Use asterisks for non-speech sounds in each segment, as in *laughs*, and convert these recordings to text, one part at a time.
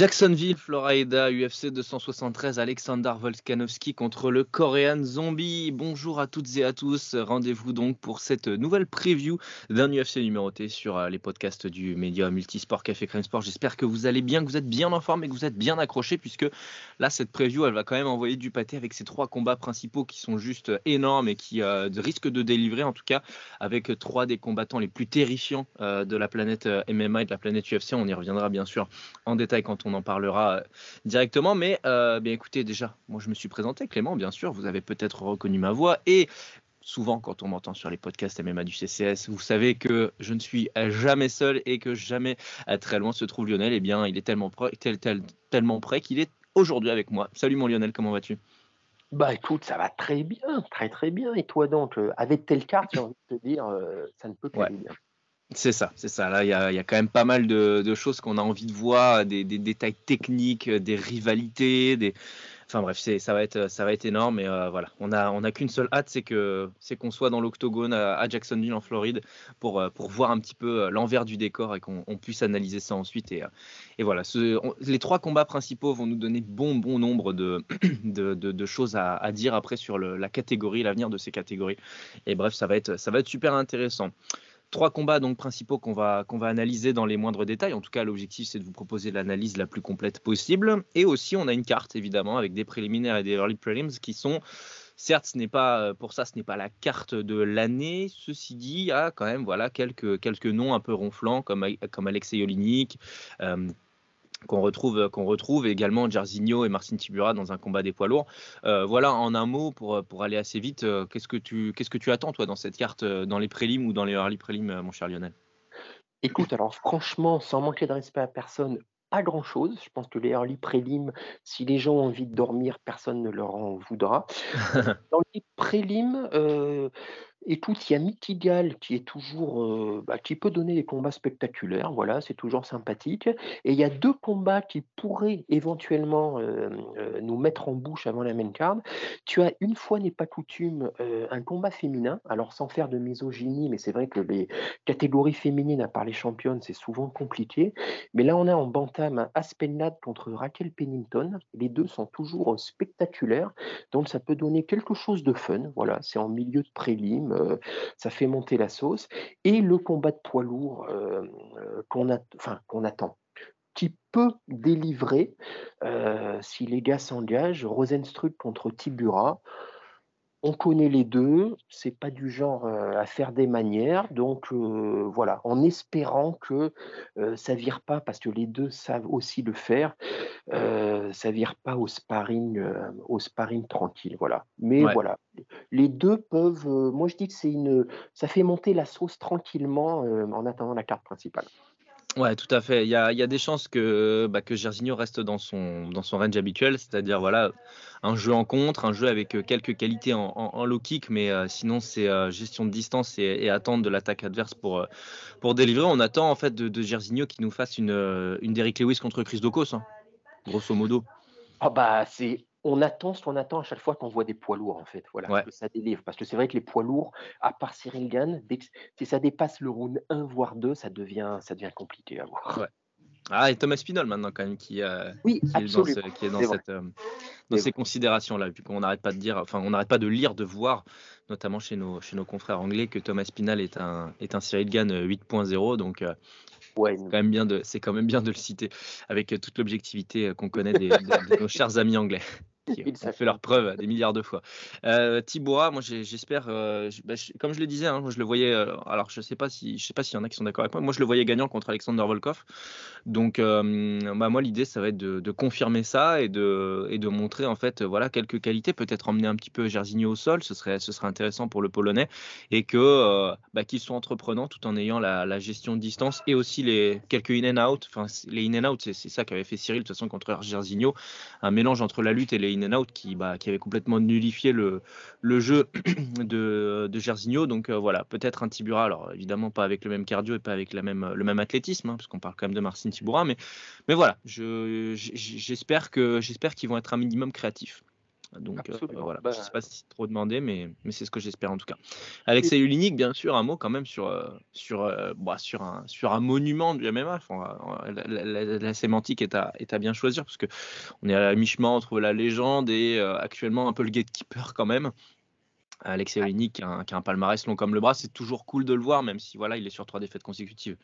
Jacksonville, Florida, UFC 273, Alexander Volkanovski contre le Korean Zombie. Bonjour à toutes et à tous. Rendez-vous donc pour cette nouvelle preview d'un UFC numéroté sur euh, les podcasts du média multisport Café Crème Sport. J'espère que vous allez bien, que vous êtes bien en forme et que vous êtes bien accrochés puisque là, cette preview, elle va quand même envoyer du pâté avec ces trois combats principaux qui sont juste énormes et qui euh, risquent de délivrer en tout cas avec trois des combattants les plus terrifiants euh, de la planète MMA et de la planète UFC. On y reviendra bien sûr en détail quand on en parlera euh, directement. Mais euh, bien écoutez, déjà, moi je me suis présenté, Clément, bien sûr, vous avez peut-être reconnu ma voix et souvent quand on m'entend sur les podcasts MMA du CCS, vous savez que je ne suis jamais seul et que jamais euh, très loin se trouve Lionel. Eh bien, il est tellement prêt, tel- tel- tellement prêt qu'il est aujourd'hui avec moi. Salut mon Lionel, comment vas-tu? Bah écoute, ça va très bien, très très bien. Et toi donc, euh, avec telle carte, j'ai envie de te dire, euh, ça ne peut qu'aller bien. C'est ça, c'est ça. Là, il y a, quand même pas mal de, choses qu'on a envie de voir, des, détails techniques, euh, des rivalités, des. Enfin bref, ça va être, ça va être énorme. Et euh, voilà, on a, on a qu'une seule hâte, c'est que, c'est qu'on soit dans l'octogone à, Jacksonville en Floride pour, euh, pour voir un petit peu l'envers du décor et qu'on on puisse analyser ça ensuite. Et, voilà, ce- les trois combats principaux vont nous donner bon, bon nombre de, *clears throat* choses à, dire après sur la catégorie, l'avenir de ces catégories. Et bref, ça va être super intéressant. Trois combats donc principaux qu'on va, qu'on va analyser dans les moindres détails. En tout cas, l'objectif, c'est de vous proposer l'analyse la plus complète possible. Et aussi, on a une carte, évidemment, avec des préliminaires et des early prelims qui sont, certes, ce n'est pas, euh, pour ça, ce n'est pas la carte de l'année. Ceci dit, il y a quand même voilà, quelques, quelques noms un peu ronflants, comme, comme Alexei Olinik, euh, qu'on retrouve, qu'on retrouve également Jairzinho et Marcin Tibura dans un combat des poids lourds. Euh, voilà, en un mot, pour, pour aller assez vite, euh, qu'est-ce que tu qu'est-ce que tu attends, toi, dans cette carte, euh, dans les prélims ou dans les early prélims, euh, mon cher Lionel? Écoute, alors franchement, sans manquer de respect à personne, pas grand-chose. Je pense que les early prélims, si les gens ont envie de dormir, personne ne leur en voudra. *laughs* Dans les prélims, euh, écoute, il y a Mitigal qui est toujours, euh, bah, qui peut donner des combats spectaculaires. Voilà, c'est toujours sympathique. Et il y a deux combats qui pourraient éventuellement euh, euh, nous mettre en bouche avant la main card. Tu as une fois n'est pas coutume un combat féminin. Alors sans faire de misogynie, mais c'est vrai que les catégories féminines à part les championnes, c'est souvent compliqué. Mais là, on a en bantam un Aspenlad contre Raquel Pennington. Les deux sont toujours spectaculaires, donc ça peut donner quelque chose de fun. Voilà, c'est en milieu de prélim, euh, ça fait monter la sauce. Et le combat de poids lourd euh, euh, qu'on attend qui peut délivrer si les gars s'engagent. Rosenstruck contre Tibura. On connaît les deux, c'est pas du genre euh, à faire des manières, donc euh, voilà, en espérant que euh, ça vire pas, parce que les deux savent aussi le faire, euh, ça vire pas au sparring, au sparring tranquille, voilà. Mais Ouais. voilà, les deux peuvent, moi je dis que c'est une, ça fait monter la sauce tranquillement en attendant la carte principale. Ouais, tout à fait. Il y a, des chances que, bah, que Jairzinho reste dans son, dans son range habituel, c'est-à-dire voilà, un jeu en contre, un jeu avec euh, quelques qualités en, en- low kick, mais euh, sinon c'est euh, gestion de distance et, et attente de l'attaque adverse pour, pour délivrer. On attend en fait de, de Jairzinho qui nous fasse une, une Derrick Lewis contre Chris Dokos, hein, grosso modo. Ah bah c'est on attend ce qu'on attend à chaque fois qu'on voit des poids lourds en fait, voilà, Ouais. que ça délivre. Parce que c'est vrai que les poids lourds, à part Cyril Gann, dès que si ça dépasse le round 1 voire 2, ça devient ça devient compliqué à voir. Ouais. Ah, et Thomas Pinol maintenant quand même qui, euh, Oui, qui est dans, ce- absolument. qui est dans C'est vrai. cette, euh, dans C'est ces considérations-là, vu qu'on n'arrête pas de dire, enfin on n'arrête pas de lire, de voir, notamment chez nos, chez nos confrères anglais, que Thomas Pinal est un, est un Cyril Gann euh, 8.0, donc euh, Ouais, quand même bien de, c'est quand même bien de le citer avec toute l'objectivité qu'on connaît des- *laughs* de, de nos chers amis anglais. Qui *laughs* ont fait leur preuve des milliards de fois. Euh, moi j'espère, euh, bah, comme je le disais, hein, moi, je le voyais. euh, alors je sais sais pas s'il y en a qui sont d'accord avec moi. Moi je le voyais gagnant contre Alexander Volkov. Donc euh, bah, moi l'idée ça va être de, confirmer ça et de et de montrer en fait voilà quelques qualités, peut-être emmener un petit peu Jairzinho au sol, ce serait ce serait intéressant pour le Polonais et que bah, qu'ils soient entreprenants tout en ayant la, gestion de distance et aussi les quelques in and out. Enfin les in and out c'est ça qu'avait fait Cyril de toute façon contre Jairzinho, un mélange entre la lutte et les in and out qui bah, qui avait complètement nullifié le le jeu *clears throat* de, de Jairzinho. Donc euh, voilà, peut-être un Tibura. Alors évidemment pas avec le même cardio et pas avec la même, le même athlétisme, hein, parce qu'on parle quand même de Marcin Tibura. Mais, mais voilà, je- j'espère j'espère qu'ils vont être un minimum créatifs. Donc euh, voilà, Bah, je sais pas si c'est trop demandé, mais, mais c'est ce que j'espère en tout cas. Alexei Ulinik, bien sûr, un mot quand même sur, euh, sur, euh, bah, sur, un, sur un monument du MMA. Enfin, la, la- la- la sémantique est à, est à bien choisir parce que on est à mi-chemin entre la légende et euh, actuellement un peu le gatekeeper quand même. Alexei Olinik qui, a un- qui a un palmarès long comme le bras, c'est toujours cool de le voir, même si voilà, il est sur trois défaites consécutives.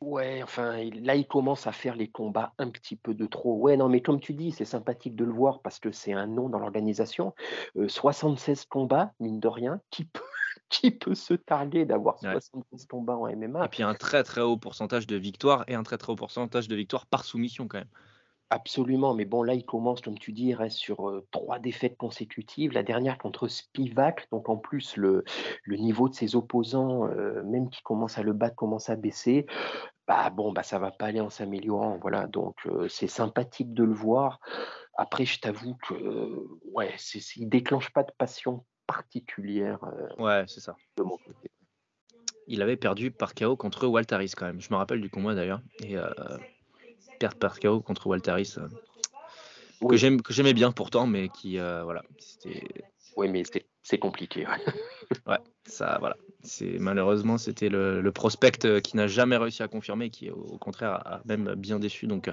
Ouais, enfin, il- là, il commence à faire les combats un petit peu de trop. Ouais, non, mais comme tu dis, c'est sympathique de le voir parce que c'est un nom dans l'organisation. Euh, 76 combats, mine de rien, qui peut, *laughs* qui peut se targuer d'avoir Ouais. 76 combats en MMA? Et puis un très très haut pourcentage de victoires et un très très haut pourcentage de victoires par soumission quand même. Absolument, mais bon, là, il commence, comme tu dis, sur euh, trois défaites consécutives. La dernière contre Spivak, donc en plus, le, le niveau de ses opposants, euh, même qui commencent à le battre, commence à baisser. Bah bon, bah ça va pas aller en s'améliorant, voilà. Donc euh, c'est sympathique de le voir. Après, je t'avoue que, ouais, c'est, il déclenche pas de passion particulière Ouais, c'est ça. de mon côté. Il avait perdu par KO contre Waltaris quand même. Je me rappelle du combat d'ailleurs. Et perdre par KO contre Waltaris, euh, que Oui, j'aime que j'aimais bien pourtant, mais qui euh, voilà, c'était oui, mais c'est, compliqué. ouais. *laughs* Ouais, ça, voilà. C'est malheureusement c'était le, le prospect euh, qui n'a jamais réussi à confirmer, qui au, contraire a, même bien déçu. Donc,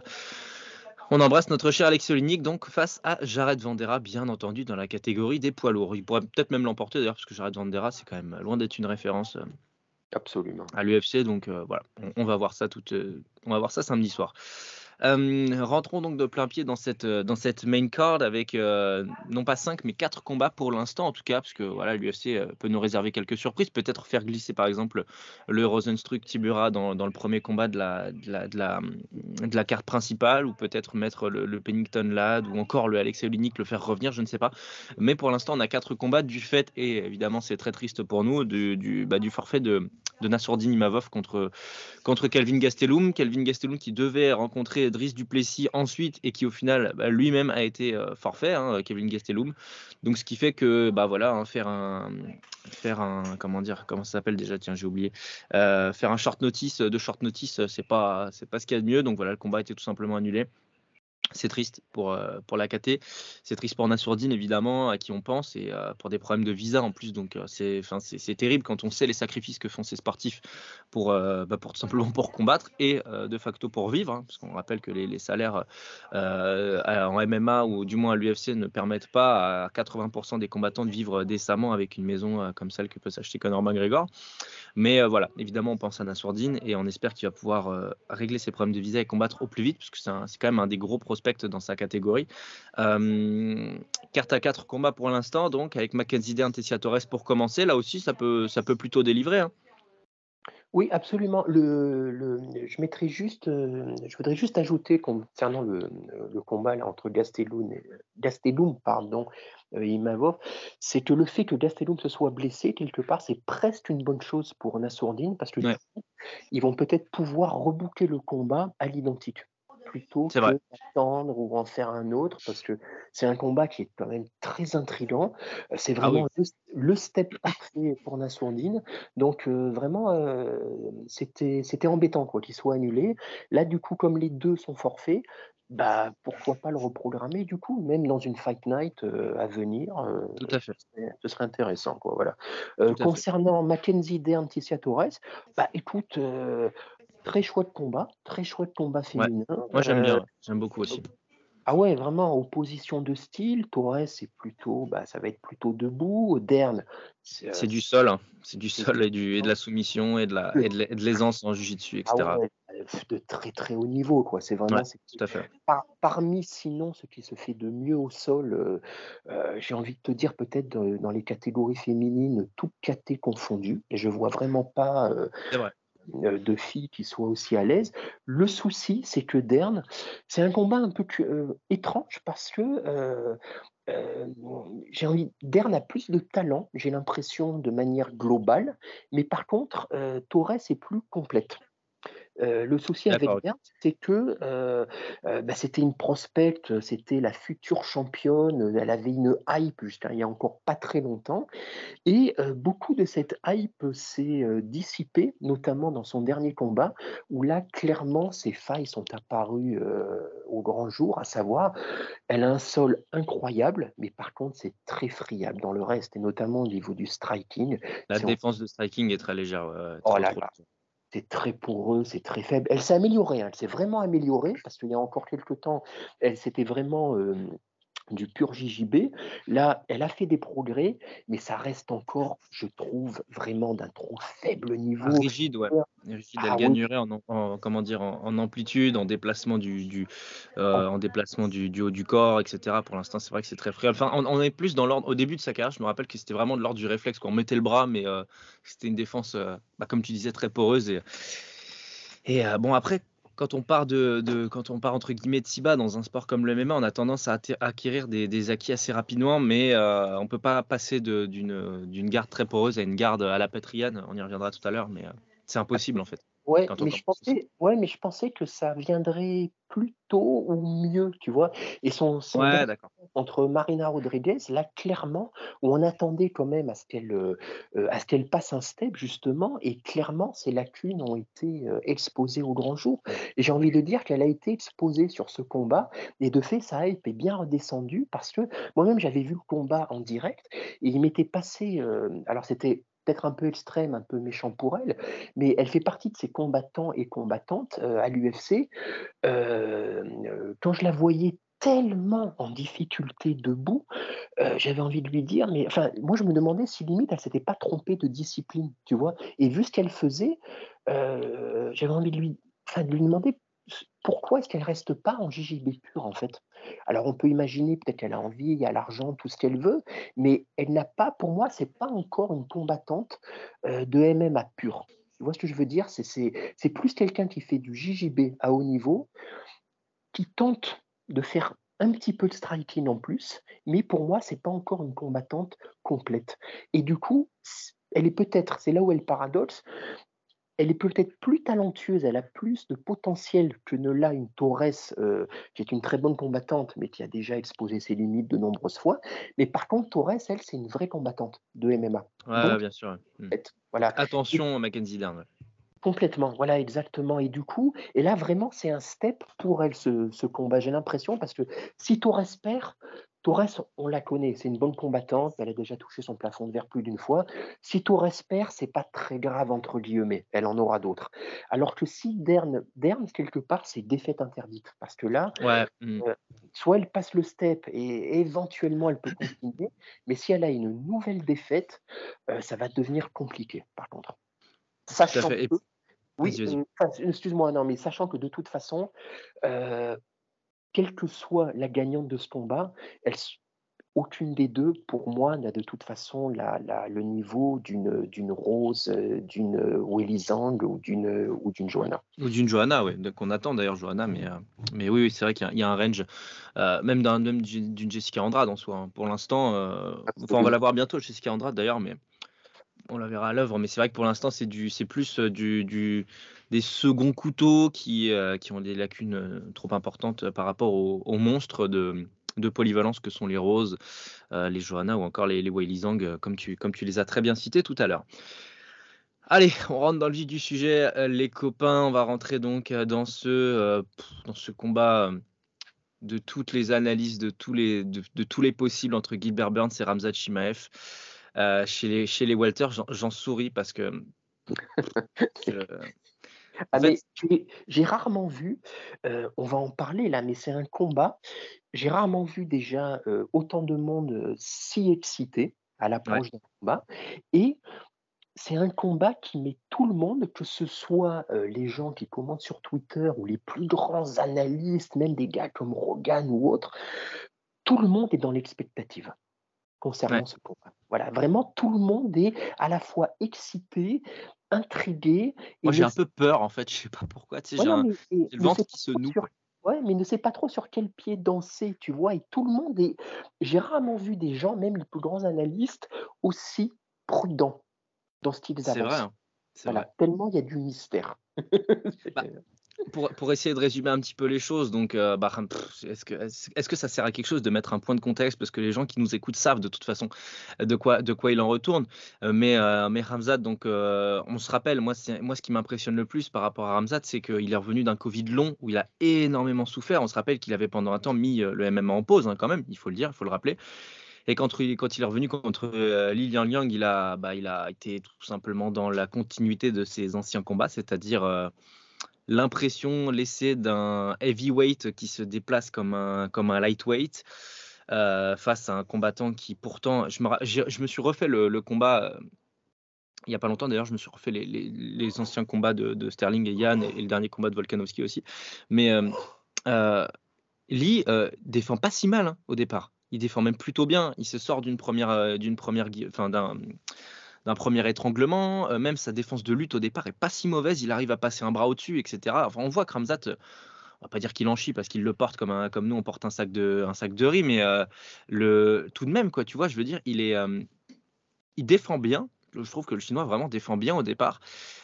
on embrasse notre cher Alex Olinik donc face à Jared Vandera, bien entendu dans la catégorie des poids lourds. Il pourrait peut-être même l'emporter d'ailleurs, parce que Jared Vandera c'est quand même loin d'être une référence Absolument. à l'UFC. Donc euh, voilà, on, va voir ça tout, euh, on va voir ça samedi soir. Euh, rentrons donc de plein pied dans cette, euh, dans cette main card avec euh, non pas 5 mais 4 combats pour l'instant en tout cas, parce que voilà, l'UFC peut nous réserver quelques surprises, peut-être faire glisser par exemple le Rosenstruck Tibura dans, dans le premier combat de la, de la, de la, carte principale, ou peut-être mettre le, Pennington Lad, ou encore le Alexei Olinik, le faire revenir, je ne sais pas. Mais pour l'instant, on a 4 combats du fait, et évidemment c'est très triste pour nous, du, du, bah, forfait de, de Nassourdine contre, contre Calvin Gastelum. Calvin Gastelum qui devait rencontrer Driss Duplessis ensuite et qui au final bah, lui-même a été euh, forfait, hein, Calvin Gastelum. Donc ce qui fait que bah voilà, hein, faire un faire un comment dire comment ça s'appelle déjà? Tiens j'ai oublié. Euh, faire un short notice de short notice c'est pas c'est pas ce qu'il y a de mieux. Donc voilà le combat été tout simplement annulé c'est triste pour, euh, pour la KT, c'est triste pour Nassourdine évidemment, à qui on pense, et euh, pour des problèmes de visa en plus. Donc euh, c'est terrible quand on sait les sacrifices que font ces sportifs pour, euh, bah, pour tout simplement pour combattre et euh, de facto pour vivre, hein, parce qu'on rappelle que les, les salaires en MMA ou du moins à l'UFC ne permettent pas à 80% des combattants de vivre décemment avec une maison comme celle que peut s'acheter Conor McGregor. Mais voilà, évidemment, on pense à Nassourdine et on espère qu'il va pouvoir régler ses problèmes de visa et combattre au plus vite, parce que c'est quand même un des gros prospects dans sa catégorie. Euh, carte à 4 combats pour l'instant, donc avec Mackenzie Dern, Tessia Torres pour commencer. Là aussi, ça peut, ça peut plutôt délivrer. hein. Oui, absolument. Le, le- je mettrais juste, euh, je voudrais juste ajouter concernant le, le combat là, entre Gastelum et, Gastelum, pardon, euh, et Imavov, c'est que le fait que Gastelum se soit blessé quelque part, c'est presque une bonne chose pour Nassourdine parce que Ouais. ils vont peut-être pouvoir rebooker le combat à l'identique plutôt que vrai. d'attendre ou en faire un autre parce que c'est un combat qui est quand même très intrigant. Euh, C'est Ah oui. vraiment le, le step parfait pour Nassourdine. Donc euh, vraiment, euh, c'était c'était embêtant quoi qu'il soit annulé. Là, du coup, comme les deux sont forfaits, bah pourquoi pas le reprogrammer du coup, même dans une fight night euh, à venir. Tout à fait. ce serait- intéressant quoi. Voilà. Concernant Mackenzie Dern, Ticia Torres, bah écoute. Euh, Très chouette combat, très chouette combat féminin. Moi, j'aime Euh, bien, j'aime beaucoup aussi. ah ouais, vraiment, opposition de style. Torres, c'est plutôt, bah, ça va être plutôt debout. Dern, c'est C'est euh, du sol, hein. c'est du sol du et, du, et de la soumission et de la- et de l'aisance en jiu-jitsu, Ah etc. ouais, de très très haut niveau. Quoi. C'est vraiment Ouais, tout à fait. par- parmi sinon ce qui se fait de mieux au sol, euh, euh, j'ai envie de te dire peut-être dans, dans les catégories féminines, toutes caté confondues, et je vois vraiment pas euh, C'est vrai. Euh, de filles qui soient aussi à l'aise. Le souci, c'est que Dern, c'est un combat un peu euh, étrange parce que euh, j'ai envie, Dern a plus de talent, j'ai l'impression, de manière globale, mais par contre, Torres est plus complète. Euh, le souci avec. Dern, c'est que euh, euh, bah, c'était une prospecte, c'était la future championne, elle avait une hype jusqu'à il y a encore pas très longtemps, et beaucoup de cette hype s'est dissipée, notamment dans son dernier combat, où là, clairement, ses failles sont apparues au grand jour, à savoir, elle a un sol incroyable, mais par contre, c'est très friable dans le reste, et notamment au niveau du striking. La défense de striking est très légère. ouais, Oh là là. C'est très poreux, c'est très faible. Elle s'est améliorée, hein, elle s'est vraiment améliorée, parce qu'il y a encore quelques temps, elle s'était vraiment euh, du pur JJB. Là, elle a fait des progrès, mais ça reste encore, je trouve, vraiment d'un trop faible niveau. Ah, rigide, ouais. Rigide, Ah elle oui. gagnerait en, en- comment dire, en, en amplitude, en déplacement du, du euh, en déplacement du, du haut du corps, etc. Pour l'instant, c'est vrai que c'est très friable. Enfin, on, on est plus dans l'ordre. Au début de sa carrière, je me rappelle que c'était vraiment de l'ordre du réflexe. Quand on mettait le bras, mais euh, c'était une défense, euh, bah, comme tu disais, très poreuse. Et, et euh, bon, après, quand on part de, quand on part entre guillemets de si bas dans un sport comme le MMA, on a tendance à acquérir des, acquis assez rapidement, mais euh, on peut pas passer d'une garde très poreuse à une garde à la Patriane. On y reviendra tout à l'heure, mais euh, c'est impossible en fait. Ouais, mais je pensais, ouais, mais je pensais que ça viendrait plus tôt ou mieux, tu vois. Et son, Ouais, contre Marina Rodriguez, là, clairement, où on attendait quand même à ce qu'elle euh, euh, à ce qu'elle passe un step, justement, et clairement, ses lacunes ont été euh, exposées au grand jour. Et j'ai envie de dire qu'elle a été exposée sur ce combat, et de fait, sa hype est bien redescendue, parce que moi-même, j'avais vu le combat en direct, et il m'était passé, euh, alors c'était peut-être un peu extrême, un peu méchant pour elle, mais elle fait partie de ces combattants et combattantes euh, à l'UFC. euh, euh, quand je la voyais tellement en difficulté debout, j'avais envie de lui dire, mais enfin, moi je me demandais si limite elle s'était pas trompée de discipline, tu vois. Et vu ce qu'elle faisait, j'avais envie de lui, de lui demander pourquoi est-ce qu'elle reste pas en JJB pur en fait? Alors on peut imaginer peut-être qu'elle a envie, il y a l'argent, tout ce qu'elle veut, mais elle n'a pas, pour moi, c'est pas encore une combattante euh, de MMA pur. Tu vois ce que je veux dire? C'est- plus quelqu'un qui fait du JJB à haut niveau, qui tente de faire un petit peu de striking en plus, mais pour moi, c'est pas encore une combattante complète. Et du coup, elle est peut-être, c'est là où elle paradoxe, elle est peut-être plus talentueuse, elle a plus de potentiel que ne l'a une Torres, euh, qui est une très bonne combattante, mais qui a déjà exposé ses limites de nombreuses fois. Mais par contre, Torres, elle, c'est une vraie combattante de MMA. Ouais, Donc, bien sûr. Hmm. fait, Voilà, Attention, Mackenzie Dern. complètement, voilà, exactement. Et du coup, et là, vraiment, c'est un step pour elle, ce, ce combat, j'ai l'impression, parce que si Torres perd, Torres, on la connaît, c'est une bonne combattante, elle a déjà touché son plafond de verre plus d'une fois. Si Torres perd, c'est pas très grave, entre guillemets, elle en aura d'autres. Alors que si Dern, Dern quelque part, c'est défaite interdite, parce que là, Ouais. hmm. soit elle passe le step et éventuellement elle peut continuer, mais si elle a une nouvelle défaite, euh, ça va devenir compliqué, par contre. Sachant que, oui, euh, excuse-moi, non, mais sachant que de toute façon, euh, quelle que soit la gagnante de ce combat, elle, aucune des deux, pour moi, n'a de toute façon la, la- le niveau d'une Rose, euh, d'une Willy Zhang ou d'une ou d'une Johanna. Ou d'une Johanna, ouais, donc on attend d'ailleurs Johanna, mais, euh, mais oui, oui, c'est vrai qu'il y, a- il y a un range, euh, même d'un- même d'une Jessica Andrade en soi. hein. Pour l'instant, euh, enfin, on va la voir bientôt, Jessica Andrade d'ailleurs, mais on la verra à l'œuvre. Mais c'est vrai que pour l'instant, c'est plus euh, du, du, des seconds couteaux qui, euh, qui ont des lacunes euh, trop importantes euh, par rapport aux, aux monstres de, de polyvalence que sont les Roses, euh, les Johanna ou encore les, les Zhang, comme tu, comme tu les as très bien cités tout à l'heure. Allez, on rentre dans le vif du sujet, les copains. On va rentrer donc dans ce, dans ce combat de toutes les analyses, de tous les, de, de tous les possibles entre Gilbert Burns et Ramzat Chimaev. Euh, chez les chez les Walters, j'en- j'en souris parce que *laughs* je- Ah, j'ai- rarement vu, euh, on va en parler là, mais c'est un combat. J'ai rarement vu déjà euh, autant de monde euh, si excité à l'approche d'un combat. Et c'est un combat qui met tout le monde, que ce soit, les gens qui commentent sur Twitter ou les plus grands analystes, même des gars comme Rogan ou autres, tout le monde est dans l'expectative concernant Ouais. ce combat. Voilà, vraiment tout le monde est à la fois excité, intrigué Moi, j'ai ne un peu peur, en fait, je sais pas pourquoi, tu sais, Ouais, j'ai le ne ventre qui se noue, sur ouais, mais ne sait pas trop sur quel pied danser, tu vois? Et tout le monde est j'ai rarement vu des gens, même les plus grands analystes, aussi prudents dans ce qu'ils C'est vrai, avancent. hein, Voilà, vrai. tellement il y a du mystère. Bah, *laughs* pour essayer de résumer un petit peu les choses, donc heu, bah, est-ce que ça sert à quelque chose de mettre un point de contexte? Parce que les gens qui nous écoutent savent de toute façon, de quoi il en retourne. Heu, mais heu, mais Ramzat donc heu, on se rappelle, moi ce qui m'impressionne le plus par rapport à Ramzat, c'est qu'il est revenu d'un covid long où il a énormément souffert. On se rappelle qu'il avait pendant un temps mis, le MMA en pause, hein, quand même, il faut le dire, il faut le rappeler et quand il est revenu contre, heu, Li Liangliang, il a, bah, il a été tout simplement dans la continuité de ses anciens combats, c'est-à-dire, l'impression laissée d'un heavyweight qui se déplace comme un comme un lightweight, heu, face à un combattant qui pourtant je me je me suis refait le combat, heu, il y a pas longtemps d'ailleurs, je me suis refait les les les anciens combats de Sterling et Yan et le dernier combat de Volkanovski aussi. Mais heu, Lee, heu, défend pas si mal, hein, au départ. Il défend même plutôt bien. Il se sort d'une première, re d'une première enfin d'un premier étranglement, heu, même sa défense de lutte au départ est pas si mauvaise. Il arrive à passer un bras au-dessus et cetera. Enfin, on voit que Khamzat, heu, on va pas dire qu'il en chie parce qu'il le porte comme un comme nous on porte un sac de un sac de riz, mais heu, le tout de même quoi, tu vois? Je veux dire, il est, hem, il défend bien. Je trouve que le Chinois vraiment défend bien au départ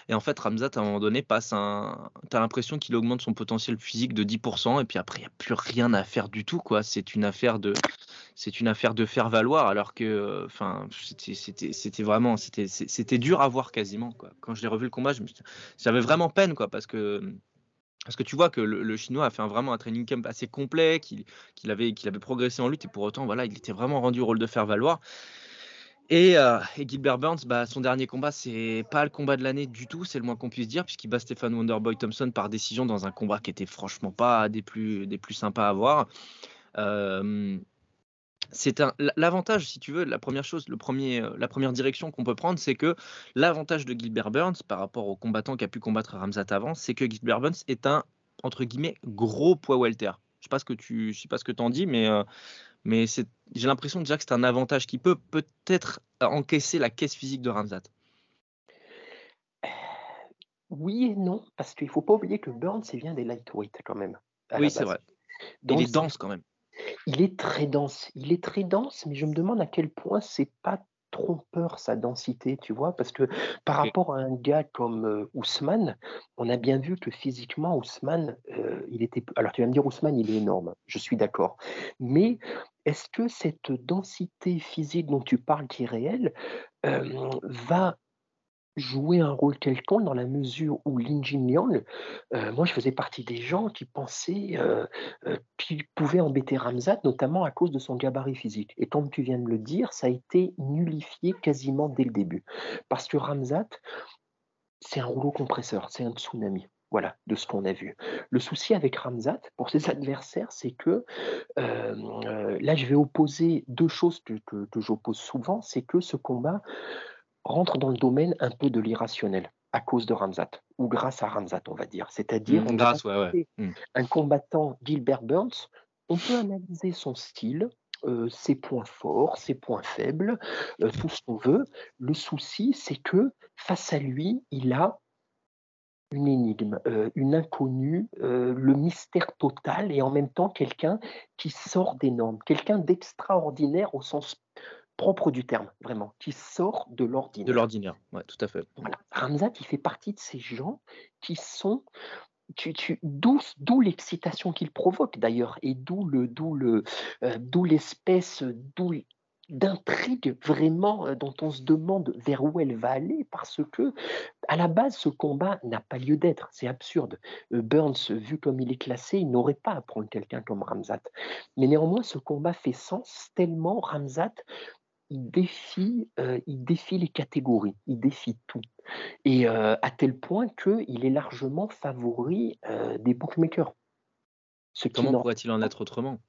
et en fait Khamzat à un moment donné passe un tu as l'impression qu'il augmente son potentiel physique de 10% et puis après il y a plus rien à faire du tout quoi. C'est une affaire de c'est une affaire de faire valoir alors que, heu, enfin c'était vraiment c'était dur à voir quasiment quoi. Quand j'ai revu le combat, je j'avais vraiment peine quoi parce que, parce que tu vois que le Chinois a fait vraiment un training camp assez complet, qu'il qu'il avait qu'il avait progressé en lutte et pour autant voilà, il était vraiment rendu au rôle de faire valoir et heu et Gilbert Burns, bah, son dernier combat, c'est pas le combat de l'année du tout, c'est le moins qu'on puisse dire puisqu'il bat Stephen Wonderboy Thompson par décision dans un combat qui était franchement pas des plus des plus sympas à voir. Hem, c'est un l'a l'avantage si tu veux, la première chose, le premier, heu, la première direction qu'on peut prendre, c'est que l'avantage de Gilbert Burns par rapport au combattant qui a pu combattre Khamzat avant, c'est que Gilbert Burns est un, entre guillemets, «gros poids welter». Je sais pas ce que tu je sais pas ce que tu en dis, mais heu, mais c'est j'ai l'impression déjà que c'est un avantage qui peut peut-être encaisser la caisse physique de Khamzat. Oui et non, parce qu'il faut pas oublier que Burns, il vient des lightweight quand même, Oui, c'est base. vrai. Dans Il est dense quand même. Il est très dense. Il est très dense, mais je me demande à quel point c'est pas trompeur sa densité, tu vois? Parce que par rapport à un gars comme, heu, Ousmane, on a bien vu que physiquement Ousmane, heu, il était alors tu vas me dire Ousmane, il est énorme, je suis d'accord. Mais est-ce que cette densité physique dont tu parles qui est réelle, hem, va jouer un rôle quelconque dans la mesure où Lin Jinliang, heu, moi je faisais partie des gens qui pensaient, heu heu, qu'il pouvait embêter Ramzat, notamment à cause de son gabarit physique et comme tu viens de le dire, ça a été nullifié quasiment dès le début. Parce que Ramzat, c'est un rouleau compresseur, c'est un tsunami, voilà, de ce qu'on a vu. Le souci avec Ramzat, pour ses adversaires, c'est que, hem, heu, là je vais opposer 2 choses que j'oppose souvent, c'est que ce combat rentre dans le domaine un peu de l'irrationnel, à cause de Ramzat ou grâce à Ramzat, on va dire. C'est-à-dire, Mmh, ouais, ouais. un combattant Gilbert Burns, on peut analyser son style, heu, ses points forts, ses points faibles, heu, tout ce qu'on veut. Le souci, c'est que face à lui, il a une énigme, heu, une inconnue, le mystère total et en même temps quelqu'un qui sort des normes, quelqu'un d'extraordinaire au sens propre du terme, vraiment, qui sort de De l'ordinaire. l'ordinaire, ouais, tout à fait. Voilà, Ramzat, il fait partie de ces gens qui sont tu tu d'où l'excitation qu'il provoque d'ailleurs et d'où le d'où le, heu, d'où l'espèce, d'où d'intrigue vraiment, heu, dont on se demande vers où elle va aller parce que à la base, ce combat n'a pas lieu d'être, c'est absurde. Heu, Burns, vu comme il est classé, il n'aurait pas à prendre quelqu'un comme Ramzat. Mais néanmoins, ce combat fait sens tellement Ramzat, il défie, heu, il défie les catégories, il défie tout et heu, à tel point qu'il est largement favori, heu, des bookmakers. Ce Comment pourrait-il en être autrement?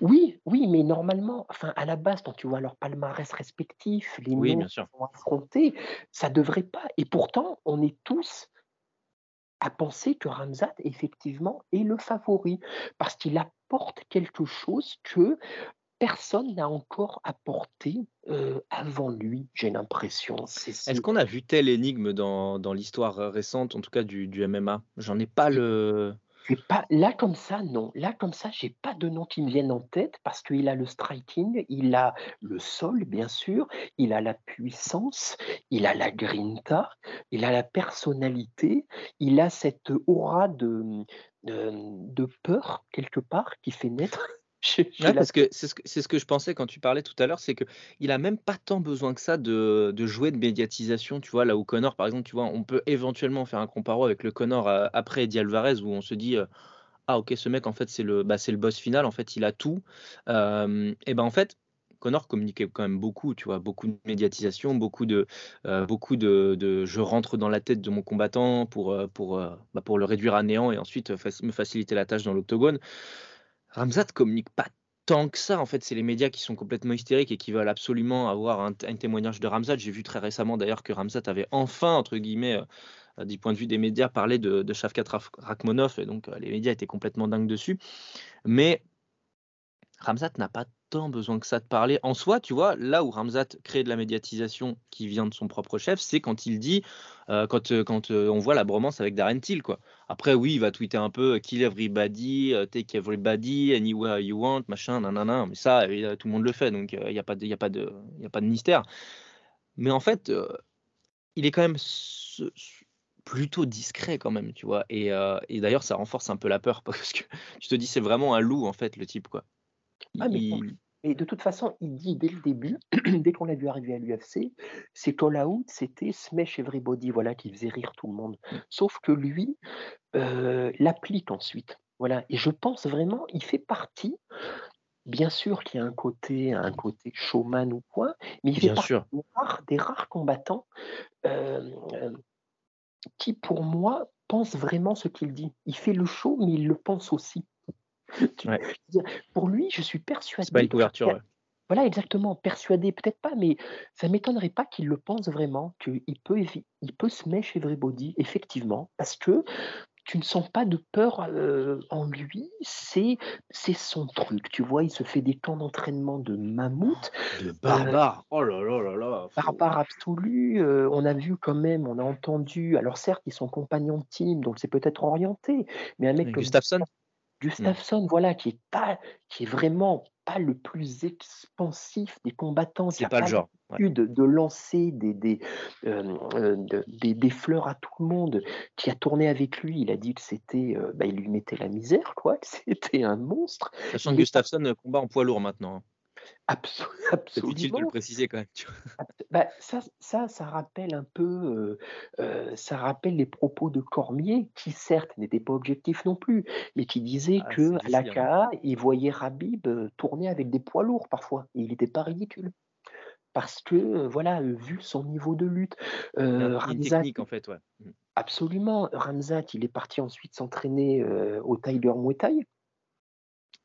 Oui, oui, mais normalement, enfin, à la base, quand tu vois leur palmarès respectif, les Oui, noms sont affrontés, ça devrait pas et pourtant, on est tous à penser que Ramzat, effectivement, est le favori. Parce qu'il apporte quelque chose que personne n'a encore apporté, avant lui, j'ai l'impression. Est-ce qu'on a vu telle énigme dans dans l'histoire, récente, en tout cas du du MMA? J'en ai pas le pas là comme ça, non. Là comme ça, j'ai pas de noms qui me viennent en tête parce qu'il a le striking, il a le sol bien sûr, il a la puissance, il a la grinta, il a la personnalité, il a cette aura de, de, de peur quelque part qui fait naître Ouais, la parce que c'est ce que ce que je pensais quand tu parlais tout à l'heure, c'est qu'il a même pas tant besoin que ça de de jouer de médiatisation, tu vois? Là où Conor, par exemple, tu vois, on peut éventuellement faire un comparo avec le Conor, heu, après Eddie Alvarez où on se dit, heu: «Ah OK, ce mec en fait c'est le bah, c'est le boss final, en fait il a tout». Hem et ben, en fait, Conor communiquait quand même beaucoup, tu vois? Beaucoup de médiatisation, beaucoup de, beaucoup de de je rentre dans la tête de mon combattant pour, bah, pour le réduire à néant et ensuite, me faciliter la tâche dans l'octogone. Ramzat communique pas tant que ça, en fait, c'est les médias qui sont complètement hystériques et qui veulent absolument avoir un témoignage de Ramzat. J'ai vu très récemment d'ailleurs que Ramzat avait enfin, entre guillemets, heu heu, du point de vue des médias, parlé de de Shavkat Raf Rakhmonov et donc heu, les médias étaient complètement dingues dessus. Mais Ramzat n'a pas tant besoin que ça de parler. En soi, tu vois, là où Ramzat crée de la médiatisation qui vient de son propre chef, c'est quand il dit, heu, quand, heu, quand, heu, on voit la bromance avec Darren Till, quoi. Après oui, il va tweeter un peu, «Kill everybody, take everybody, anywhere you want, machin, nin mais ça, tout le monde le fait, donc il y a pas de y a pas de il y a pas de mystère. Mais en fait, il est quand même ce ce plutôt discret quand même, tu vois? Et et d'ailleurs ça renforce un peu la peur *laughs* parce que tu te dis: «C'est vraiment un loup, en fait, le type, quoi». ah mais il Et de toute façon, il dit dès le début, *clears throat* dès qu'on l'a vu arriver à l'UFC, ses call-out, c'était smash everybody, voilà, qui faisait rire tout le monde. Sauf que lui, heu, l'applique ensuite. Voilà et je pense vraiment, il fait partie, bien sûr qu'il y a un côté un côté showman ou quoi, mais il fait bien partie sûr. des rares des rares combattants, hem, hem, qui pour moi pense vraiment ce qu'il dit. Il fait le show, mais il le pense aussi. *laughs* Ouais, pour lui, je suis c'est pas une persuadé couverture, ouais. Voilà, exactement, persuadé, peut-être pas, mais ça m'étonnerait pas qu'il le pense vraiment, qu'il peut il peut se smash everybody, effectivement, parce que tu ne sens pas de peur, heu, en lui, c'est c'est son truc, tu vois? Il se fait des camps d'entraînement de mammouth, De heu, barbare! Oh là là là là, barbare absolu, heu, on a vu quand même, on a entendu alors certes, ils sont compagnons de team, donc c'est peut-être orienté, mais un mec comme Gustafsson? Gustafsson, voilà, qui est pas qui est vraiment pas le plus expansif des combattants, c'est a pas le pas genre, ouais. l'habitude de lancer des des, hem, heu, de des des fleurs à tout le monde, qui a tourné avec lui. Il a dit que c'était, heu, bah, il lui mettait la misère quoi, *laughs* c'était un monstre. Sachant que pas Gustafsson, combat en poids lourd maintenant, hein. abso *laughs* C'est utile de le absolument. préciser quand même? Bah, ça ça ça rappelle un peu, heu heu, ça rappelle les propos de Cormier qui certes n'était pas objectif non plus, mais qui disait Ah, du cire, hein. l'AKA, il voyait Khabib, heu, tourner avec des poids lourds parfois et il était pas ridicule. Parce que, voilà, vu son niveau de lutte, une Ramzat technique en fait, ouais. Mmh. absolument, Ramzat, il est parti ensuite s'entraîner, au Tiger Muay Thai,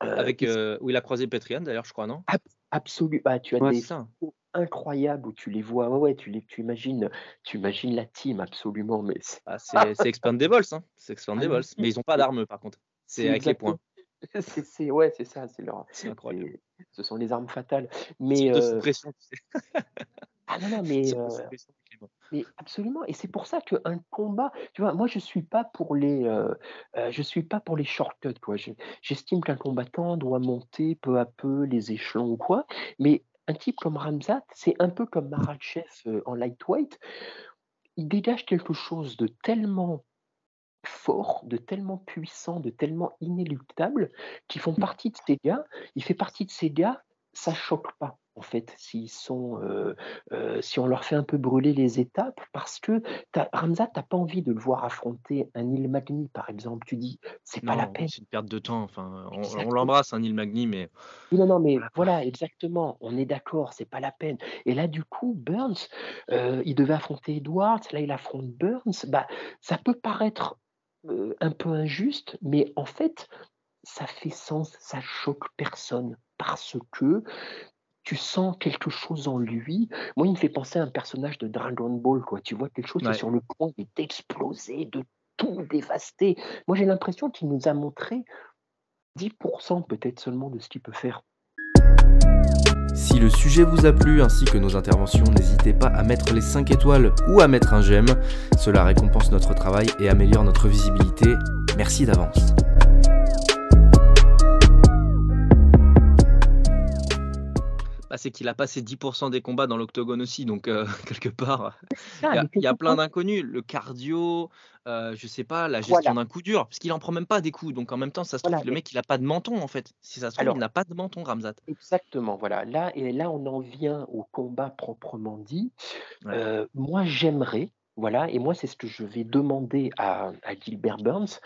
Avec, et heu, où il a croisé Petrian d'ailleurs, je crois, non? Ab absolu bah, tu as Ouais, des photos incroyables où tu les vois ouais, ouais, tu les tu imagines tu imagines la team absolument, mais c'est Ah, Expendables, hein, c'est ah mais ils ont pas d'armes par contre. C'est avec les poings. exactement *laughs* c'est ouais, c'est ça, c'est leur incroyable. ce sont les armes fatales. Mais, heu pression, ah non, non, mais, *laughs* mais absolument et c'est pour ça qu'un combat tu vois, moi je suis pas pour les, heu heu, je suis pas pour les shortcuts quoi. Je j'estime qu'un combattant doit monter peu à peu les échelons ou quoi, mais un type comme Ramzat, c'est un peu comme Makhachev, heu, en lightweight. Il dégage quelque chose de tellement fort, de tellement puissant, de tellement inéluctable, qui font partie de ces gars. Il fait partie de ces gars, ça choque pas, en fait, s'ils sont, heu heu, si on leur fait un peu brûler les étapes parce que tu as Ramzat, tu as pas envie de le voir affronter un Neil Magny, par exemple. Tu dis: «C'est pas la peine». c'est une perte de temps, enfin, on l'embrasse, hein, Neil Magny, mais non, non, mais voilà exactement, on est d'accord, c'est pas la peine et là, du coup, Burns, heu, il devait affronter Edwards, là, il affronte Burns, bah, ça peut paraître, un peu injuste, mais en fait, ça fait sens, ça choque personne parce que tu sens quelque chose en lui. Moi, il me fait penser à un personnage de Dragon Ball, quoi. Tu vois quelque chose qui est sur le point d'exploser, de tout dévaster. Moi, j'ai l'impression qu'il nous a montré 10% peut-être seulement de ce qu'il peut faire. Si le sujet vous a plu ainsi que nos interventions, n'hésitez pas à mettre les 5 étoiles ou à mettre un j'aime. Cela récompense notre travail et améliore notre visibilité. Merci d'avance. Bah, c'est qu'il a passé 10% des combats dans l'octogone aussi, donc euh, *laughs* quelque part, il y a, y plein d'inconnus. Le cardio, euh, je sais pas, la gestion voilà, d'un coup dur, parce qu'il en prend même pas des coups. Donc en même temps, ça se trouve, voilà. le mais mec, il a pas de menton en fait. Si ça se trouve, il n'a pas de menton, Ramzat. exactement, voilà. Là, et là, on en vient au combat proprement dit. Ouais. Euh, moi, j'aimerais, voilà, et moi, c'est ce que je vais demander à, à Gilbert Burns.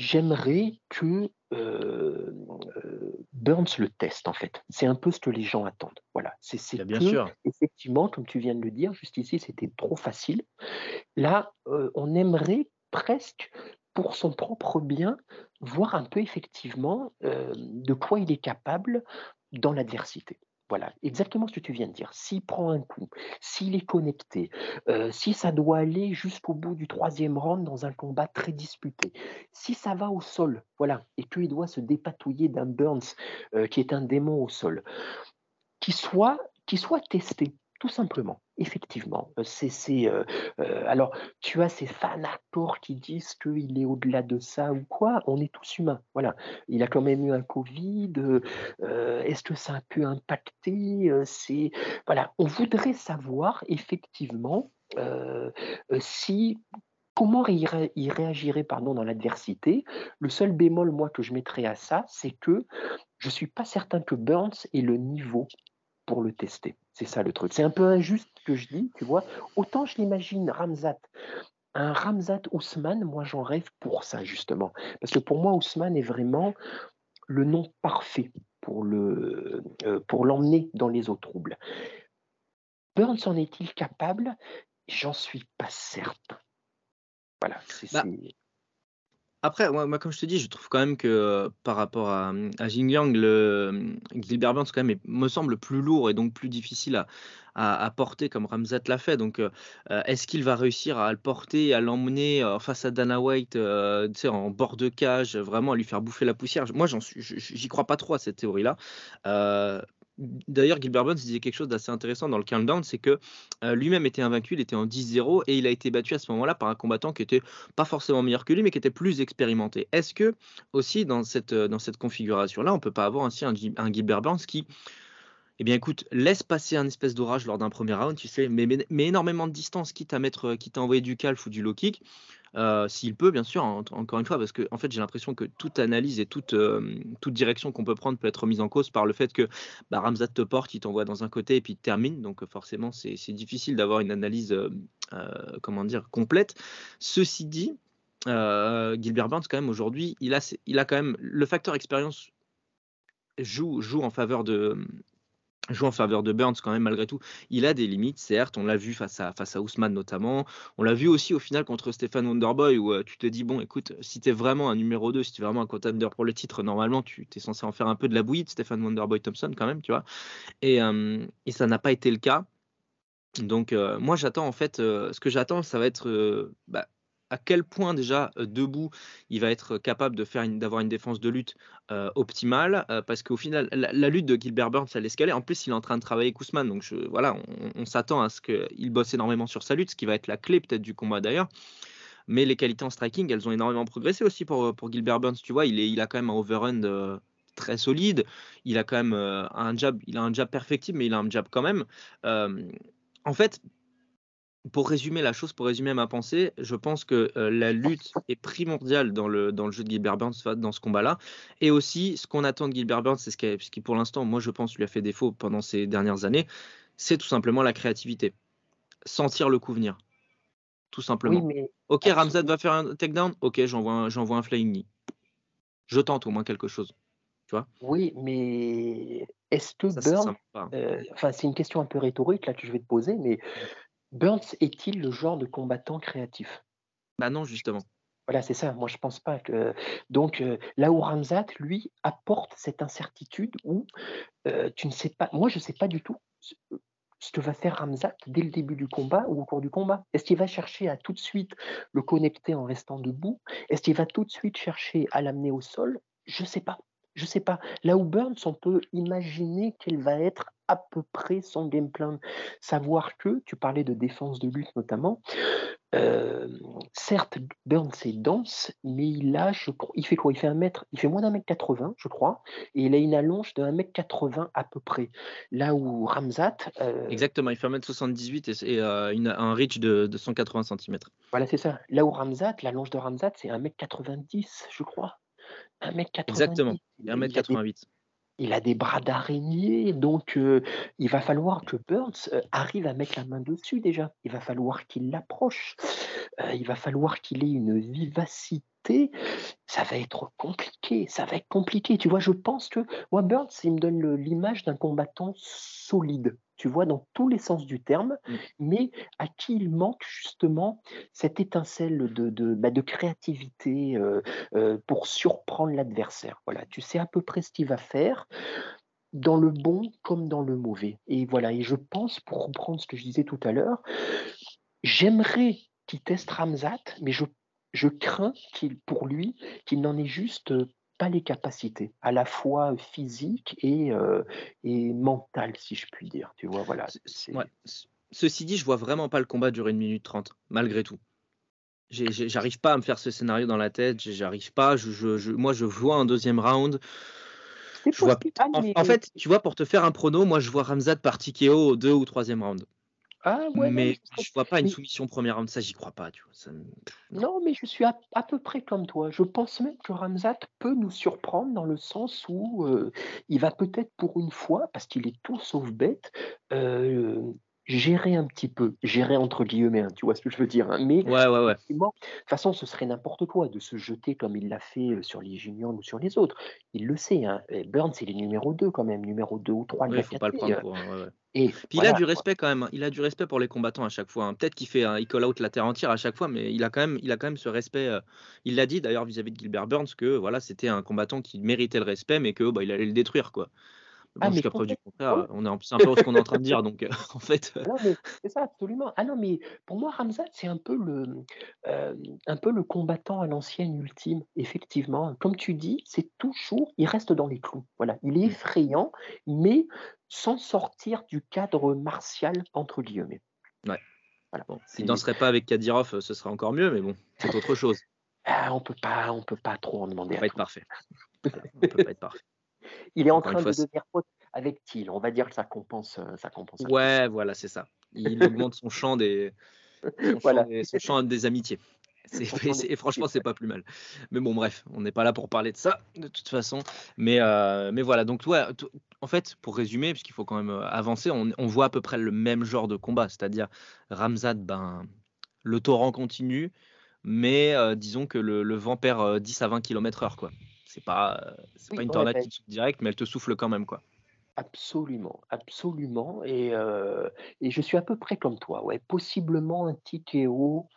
J'aimerais que euh, euh, Burns le teste, en fait. C'est un peu ce que les gens attendent. Voilà, c'est Bah, bien que, sûr. effectivement, comme tu viens de le dire, juste ici, c'était trop facile. Là, euh, on aimerait presque, pour son propre bien, voir un peu effectivement euh, de quoi il est capable dans l'adversité. Voilà, exactement ce que tu viens de dire. S'il prend un coup, s'il est connecté, euh, si ça doit aller jusqu'au bout du troisième round dans un combat très disputé, si ça va au sol, voilà, et qu'il doit se dépatouiller d'un Burns euh, qui est un démon au sol, qu'il soit, qu'il soit testé, tout simplement. Effectivement, Euh, c'est, euh, euh, alors tu as ces fans qui disent qu'il est au-delà de ça ou quoi? On est tous humains. Voilà, il a quand même eu un Covid. est-ce que ça a pu impacter? C'est on voudrait savoir effectivement si comment il, ré- il réagirait pardon dans l'adversité. Le seul bémol moi que je mettrais à ça, c'est que je suis pas certain que Burns ait le niveau pour le tester. C'est ça le truc. C'est un peu injuste que je dis, tu vois. Autant je l'imagine Ramzat. Un Ramzat Ousmane, moi j'en rêve pour ça justement. Parce que pour moi, Ousmane est vraiment le nom parfait pour le euh, pour l'emmener dans les eaux troubles. Burns en est-il capable? J'en suis pas certain. Voilà, c'est Bah, Après, moi, comme je te dis, je trouve quand même que euh, par rapport à, à Jingliang, le euh, Gilbert Burns quand me semble plus lourd et donc plus difficile à, porter comme Ramzat l'a fait. Donc, euh, euh, est-ce qu'il va réussir à le porter, à l'emmener face à Dana White, en bord de cage, vraiment à lui faire bouffer la poussière? Moi, j'y crois pas trop à cette théorie-là. Euh, D'ailleurs, Gilbert Burns disait quelque chose d'assez intéressant dans le countdown, c'est que euh, lui-même était invaincu, il était en 10-0 et il a été battu à ce moment-là par un combattant qui était pas forcément meilleur que lui, mais qui était plus expérimenté. Est-ce que aussi dans cette, euh, configuration-là, on peut pas avoir ainsi un, Gi- un Gilbert Burns qui, eh bien écoute, laisse passer un espèce d'orage lors d'un premier round, tu sais, mais, énormément de distance, quitte à mettre, quitte à envoyer du calf ou du low kick, euh, s'il peut, bien sûr, en- encore une fois, parce que en fait, j'ai l'impression que toute analyse et toute, euh, toute direction qu'on peut prendre peut être remise en cause par le fait que bah, Ramzat te porte, il t'envoie dans un côté et puis il te termine. Donc euh, forcément, c'est difficile d'avoir une analyse, comment dire, complète. Ceci dit, Gilbert Burns, quand même, aujourd'hui, il a, il a quand même le facteur expérience joue, joue en faveur de joue en faveur de Burns quand même malgré tout. Il a des limites, certes, on l'a vu face à, face à Ousmane notamment. On l'a vu aussi au final contre Stéphane Wonderboy où euh, tu te dis, bon écoute, si tu es vraiment un numéro 2, si tu es vraiment un contender pour le titre, normalement tu es censé en faire un peu de la bouillie de Stéphane Wonderboy Thompson quand même, tu vois. Et, euh, ça n'a pas été le cas. Donc euh, moi j'attends en fait, ce que j'attends ça va être bah, à quel point déjà euh, debout il va être capable de faire d'avoir une défense de lutte euh, optimale euh, parce qu'au final la, lutte de Gilbert Burns elle escalait en plus il est en train de travailler avec Ousmane donc voilà on, s'attend à ce qu'il bosse énormément sur sa lutte ce qui va être la clé peut-être du combat d'ailleurs. Mais les qualités en striking elles ont énormément progressé aussi pour, Gilbert Burns tu vois. Il, est, il a quand même un overhand très solide. Il a quand même un jab il a un jab perfectible mais il a un jab quand même. En fait pour résumer la chose, pour résumer ma pensée, je pense que euh, la lutte est primordiale dans le, dans le jeu de Gilbert Burns dans ce combat-là. Et aussi, ce qu'on attend de Gilbert Burns, c'est ce qui, ce qui, pour l'instant, moi je pense, lui a fait défaut pendant ces dernières années, c'est tout simplement la créativité. Sentir le coup venir. Tout simplement. Oui, mais ok. Ramzat va faire un takedown? Ok, j'envoie un, j'envoie un flying knee. Je tente au moins quelque chose. Tu vois? Oui, mais est-ce que Ça, c'est Burns, euh, enfin c'est une question un peu rhétorique là que je vais te poser, mais Burns est-il le genre de combattant créatif? Bah non, justement. Voilà, c'est ça. Moi, je pense pas que. Donc, euh, là où Ramzat, lui, apporte cette incertitude où euh, tu ne sais pas. Moi, je ne sais pas du tout ce ce que va faire Ramzat dès le début du combat ou au cours du combat. Est-ce qu'il va chercher à tout de suite le connecter en restant debout? Est-ce qu'il va tout de suite chercher à l'amener au sol? Je ne sais pas. Je sais pas. Là où Burns, on peut imaginer quel va être à peu près son game plan. Savoir que, tu parlais de défense de lutte notamment, euh, certes, Burns est dense, mais il a, je il fait quoi? Il fait un mètre, il fait moins d'un mètre 80, je crois, et il a une allonge de 1 mètre 80 à peu près. Là où Ramzat. euh, Exactement, il fait 1m78 et, et, euh, une- un reach de, de 180 cm. voilà, c'est ça. Là où Ramzat, l'allonge de Ramzat, c'est 1 mètre 90, je crois. 1 mètre 90. Exactement, Il- et il a des 1m88. il a des bras d'araignée, donc euh, il va falloir que Burns euh, arrive à mettre la main dessus déjà. Il va falloir qu'il l'approche. Euh, il va falloir qu'il ait une vivacité. Ça va être compliqué. Ça va être compliqué. Tu vois, je pense que Burns, il me donne l'image d'un combattant solide. Tu vois, dans tous les sens du terme, Mm. mais à qui il manque justement cette étincelle de, de, bah, de créativité euh, euh, pour surprendre l'adversaire. Voilà, tu sais à peu près ce qu'il va faire dans le bon comme dans le mauvais. Et voilà, et je pense, pour reprendre ce que je disais tout à l'heure, j'aimerais qu'il teste Ramzat, mais je, je crains qu'il, pour lui, qu'il n'en ait juste euh, pas les capacités, à la fois physiques et, euh, et mentales, si je puis dire. Tu vois, voilà. Ouais. Ceci dit, je vois vraiment pas le combat durer une minute 30, malgré tout. J'arrive pas à me faire ce scénario dans la tête, j'arrive pas. Je, je- je- moi, je vois un deuxième round. Je vois. Ah, en, en fait, tu vois, pour te faire un prono, moi, je vois Ramzat par TKO au deux ou troisième round. Ah, ouais, non, mais serait- je vois pas une soumission premier round, ça, j'y crois pas. Tu vois, ça me- Non, mais je suis à, à peu près comme toi. Je pense même que Ramzat peut nous surprendre dans le sens où euh, il va peut-être pour une fois, parce qu'il est tout sauf bête, euh, gérer un petit peu, gérer entre guillemets, hein, tu vois ce que je veux dire. hein. Mais Ouais, ouais, ouais. effectivement, de toute façon, ce serait n'importe quoi de se jeter comme il l'a fait euh, sur les Juniors ou sur les autres. Il le sait. Hein. Burns, il est numéro 2 quand même, numéro 2 ou 3 de Ouais, la faut pas le prendre pour. Et Puis il a du quoi. respect quand même. hein. Il a du respect pour les combattants à chaque fois. hein. Peut-être qu'il fait, un- il call out la terre entière à chaque fois, mais il a quand même, il a quand même ce respect. euh, Il l'a dit d'ailleurs vis-à-vis de Gilbert Burns que voilà, c'était un combattant qui méritait le respect, mais que bah, il allait le détruire quoi. Ah, bon, mais jusqu'à preuve du contraire, on est en- c'est un peu ce qu'on est en train de dire. Donc euh, *laughs* en fait, euh, Non, mais c'est ça, absolument. Ah non, mais pour moi, Ramzat, c'est un peu le, euh, un peu le combattant à l'ancienne ultime, effectivement. Comme tu dis, c'est toujours, il reste dans les clous. Voilà, il est Mm. effrayant, mais sans sortir du cadre martial, entre guillemets. Ouais. Voilà. bon, C'est- s'il danserait pas avec Kadyrov, euh, ce serait encore mieux, mais bon, c'est autre chose. *laughs* Ah, on peut pas, on peut pas trop en On demander peut à pas être parfait. Voilà, on peut pas être parfait. *laughs* Il est en Encore train de devenir pote avec Thiel. On va dire que ça compense, euh, ça compense. Ouais, voilà, c'est ça. Il augmente son *laughs* champ des, son Voilà. champ des, son champ des amitiés. Et franchement, c'est pas plus mal. Mais bon, bref, on n'est pas là pour parler de ça, de toute façon. Mais, euh, mais voilà, donc, ouais, t- en fait, pour résumer, puisqu'il faut quand même euh, avancer, on, on voit à peu près le même genre de combat, c'est-à-dire Ramzad, ben, le torrent continue, mais euh, disons que le, le vent perd euh, 10 à 20 km/h, quoi. C'est pas, c'est Oui, pas une tornade qui te souffle direct, mais elle te souffle quand même, quoi. Absolument, absolument. Et, euh, et je suis à peu près comme toi. Ouais. Possiblement un TKO,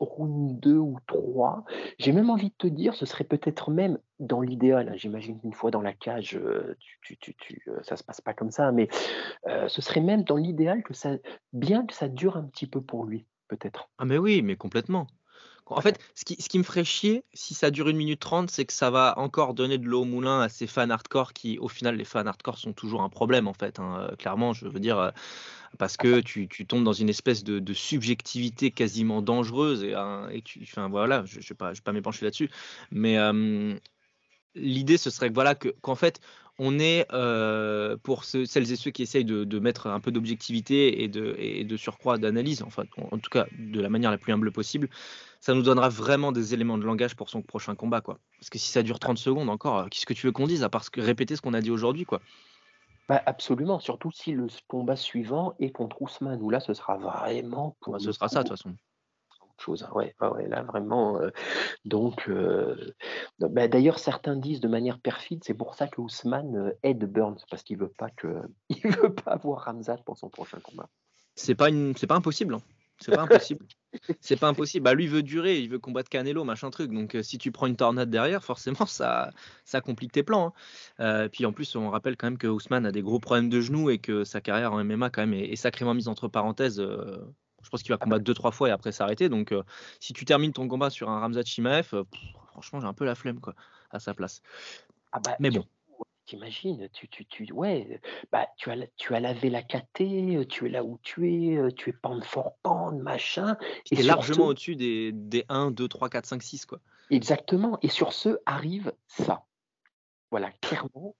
round 2 ou 3. J'ai même envie de te dire, ce serait peut-être même dans l'idéal. hein, J'imagine qu'une fois dans la cage, euh, tu, tu, tu, euh, ça se passe pas comme ça, mais euh, ce serait même dans l'idéal que ça, bien que ça dure un petit peu pour lui, peut-être. Ah mais oui, mais complètement. En fait, ce qui, me ferait chier, si ça dure une minute trente, c'est que ça va encore donner de l'eau au moulin à ces fans hardcore qui, au final, les fans hardcore sont toujours un problème, en fait. hein, euh, clairement, je veux dire, euh, parce que tu, tombes dans une espèce de, subjectivité quasiment dangereuse et, tu, enfin voilà, je ne vais pas, je vais pas m'épancher là-dessus, mais euh, l'idée ce serait que voilà que qu'en fait on est euh, pour ceux- celles et ceux qui essayent de, de mettre un peu d'objectivité et de, et de surcroît d'analyse, enfin en, en tout cas de la manière la plus humble possible, ça nous donnera vraiment des éléments de langage pour son prochain combat quoi. Parce que si ça dure 30 secondes encore, euh, qu'est-ce que tu veux qu'on dise à part répéter ce qu'on a dit aujourd'hui quoi? Bah, absolument, surtout si le combat suivant est contre Ousmane, où là, ce sera vraiment pour Bah, ce sera ça de toute façon. Chose. hein. Ouais, ouais, là vraiment. euh, donc, euh, bah, d'ailleurs, certains disent de manière perfide, c'est pour ça que Ousmane euh, aide Burns parce qu'il veut pas que, *laughs* il veut pas avoir Ramzat pour son prochain combat. C'est pas une, c'est pas impossible. hein. C'est pas impossible. *laughs* C'est pas impossible. Bah, lui veut durer, il veut combattre Canelo, machin truc. Donc euh, si tu prends une tornade derrière, forcément *laughs* ça, ça complique tes plans. Hein. Euh, puis en plus, on rappelle quand même que Ousmane a des gros problèmes de genoux et que sa carrière en MMA quand même est, sacrément mise entre parenthèses. Euh, je pense qu'il va combattre deux trois fois et après s'arrêter. Donc si tu termines ton combat sur un Ramzat Chimaev, franchement j'ai un peu la flemme quoi à sa place. Ah bah, Mais bon. T'imagines, tu, tu, tu, ouais, bah, tu as, tu as lavé la KT, tu es là où tu es, tu es pente for pente, machin. Et largement au-dessus des, des 1, 2, 3, 4, 5, 6, quoi. Exactement. Et sur ce arrive ça. Voilà, clairement,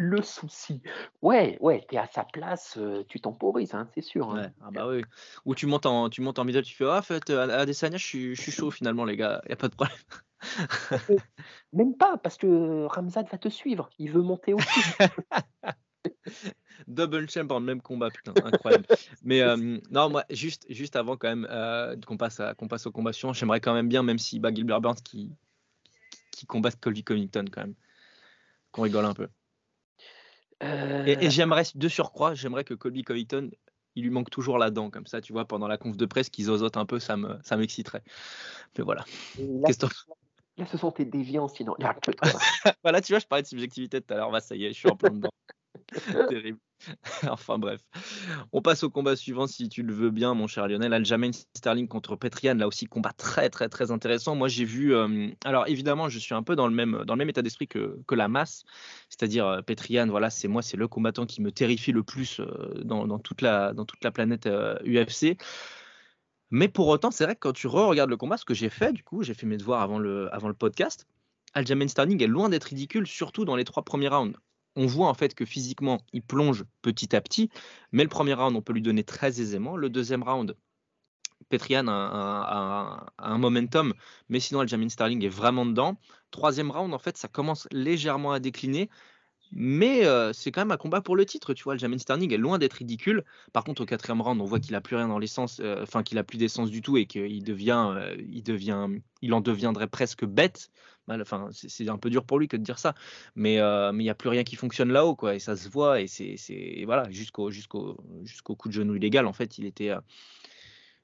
le souci. Ouais, ouais, tu es à sa place, tu temporises, hein, c'est sûr. Hein. Ouais, ah bah oui. Ou tu montes en, tu montes en middle, tu fais, ah, en fait, à Adesanya, je suis, je suis chaud finalement, les gars, il a pas de problème. Même pas, parce que Ramzad va te suivre. Il veut monter aussi. *laughs* Double champ dans le même combat, putain, incroyable. Mais *laughs* euh, non, moi, juste, juste avant quand même euh, qu'on passe, qu'on passe aux combations, j'aimerais quand même bien, même si bah, Gilbert Burns qui, qui combat Colby Covington quand même, qu'on rigole un peu. Et, euh. j'aimerais, de surcroît, j'aimerais que Colby Covington, il lui manque toujours la dent, comme ça, tu vois, pendant la conf de presse, qu'ils osotent un peu, ça, me, ça m'exciterait. Mais voilà. Qu'est-ce que Là, ce sont tes déviances, sinon. *laughs* voilà, tu vois, je parlais de subjectivité tout à l'heure. Bah, ça y est, je suis en plein dedans. *laughs* Terrible. *laughs* enfin bref. On passe au combat suivant si tu le veux bien, mon cher Lionel. Aljamain Sterling contre Petrian. Là aussi, combat très, très, très intéressant. Moi, j'ai vu. Euh, alors, évidemment, je suis un peu dans le même, dans le même état d'esprit que, que la masse. C'est-à-dire, euh, Petrian, voilà, c'est moi, c'est le combattant qui me terrifie le plus euh, dans, toute, la, dans toute la planète UFC. Mais pour autant, c'est vrai que quand tu re-regardes le combat, ce que j'ai fait, du coup, j'ai fait mes devoirs avant le, avant le podcast, Aljamain Sterling est loin d'être ridicule, surtout dans les trois premiers rounds. On voit en fait que physiquement, il plonge petit à petit, mais le premier round, on peut lui donner très aisément. Le deuxième round, Petrian a, un momentum, mais sinon Aljamain Sterling est vraiment dedans. Troisième round, en fait, ça commence légèrement à décliner, mais c'est quand même un combat pour le titre, tu vois. Le Jamin Sterling est loin d'être ridicule. Par contre, au quatrième round, on voit qu'il a plus rien dans l'essence, enfin qu'il a plus d'essence du tout et qu'il devient, il devient, il en deviendrait presque bête. Enfin, c'est un peu dur pour lui que de dire ça, mais mais il n'y a plus rien qui fonctionne là-haut, quoi. Et ça se voit et c'est voilà jusqu'au jusqu'au jusqu'au coup de genou illégal. En fait, il était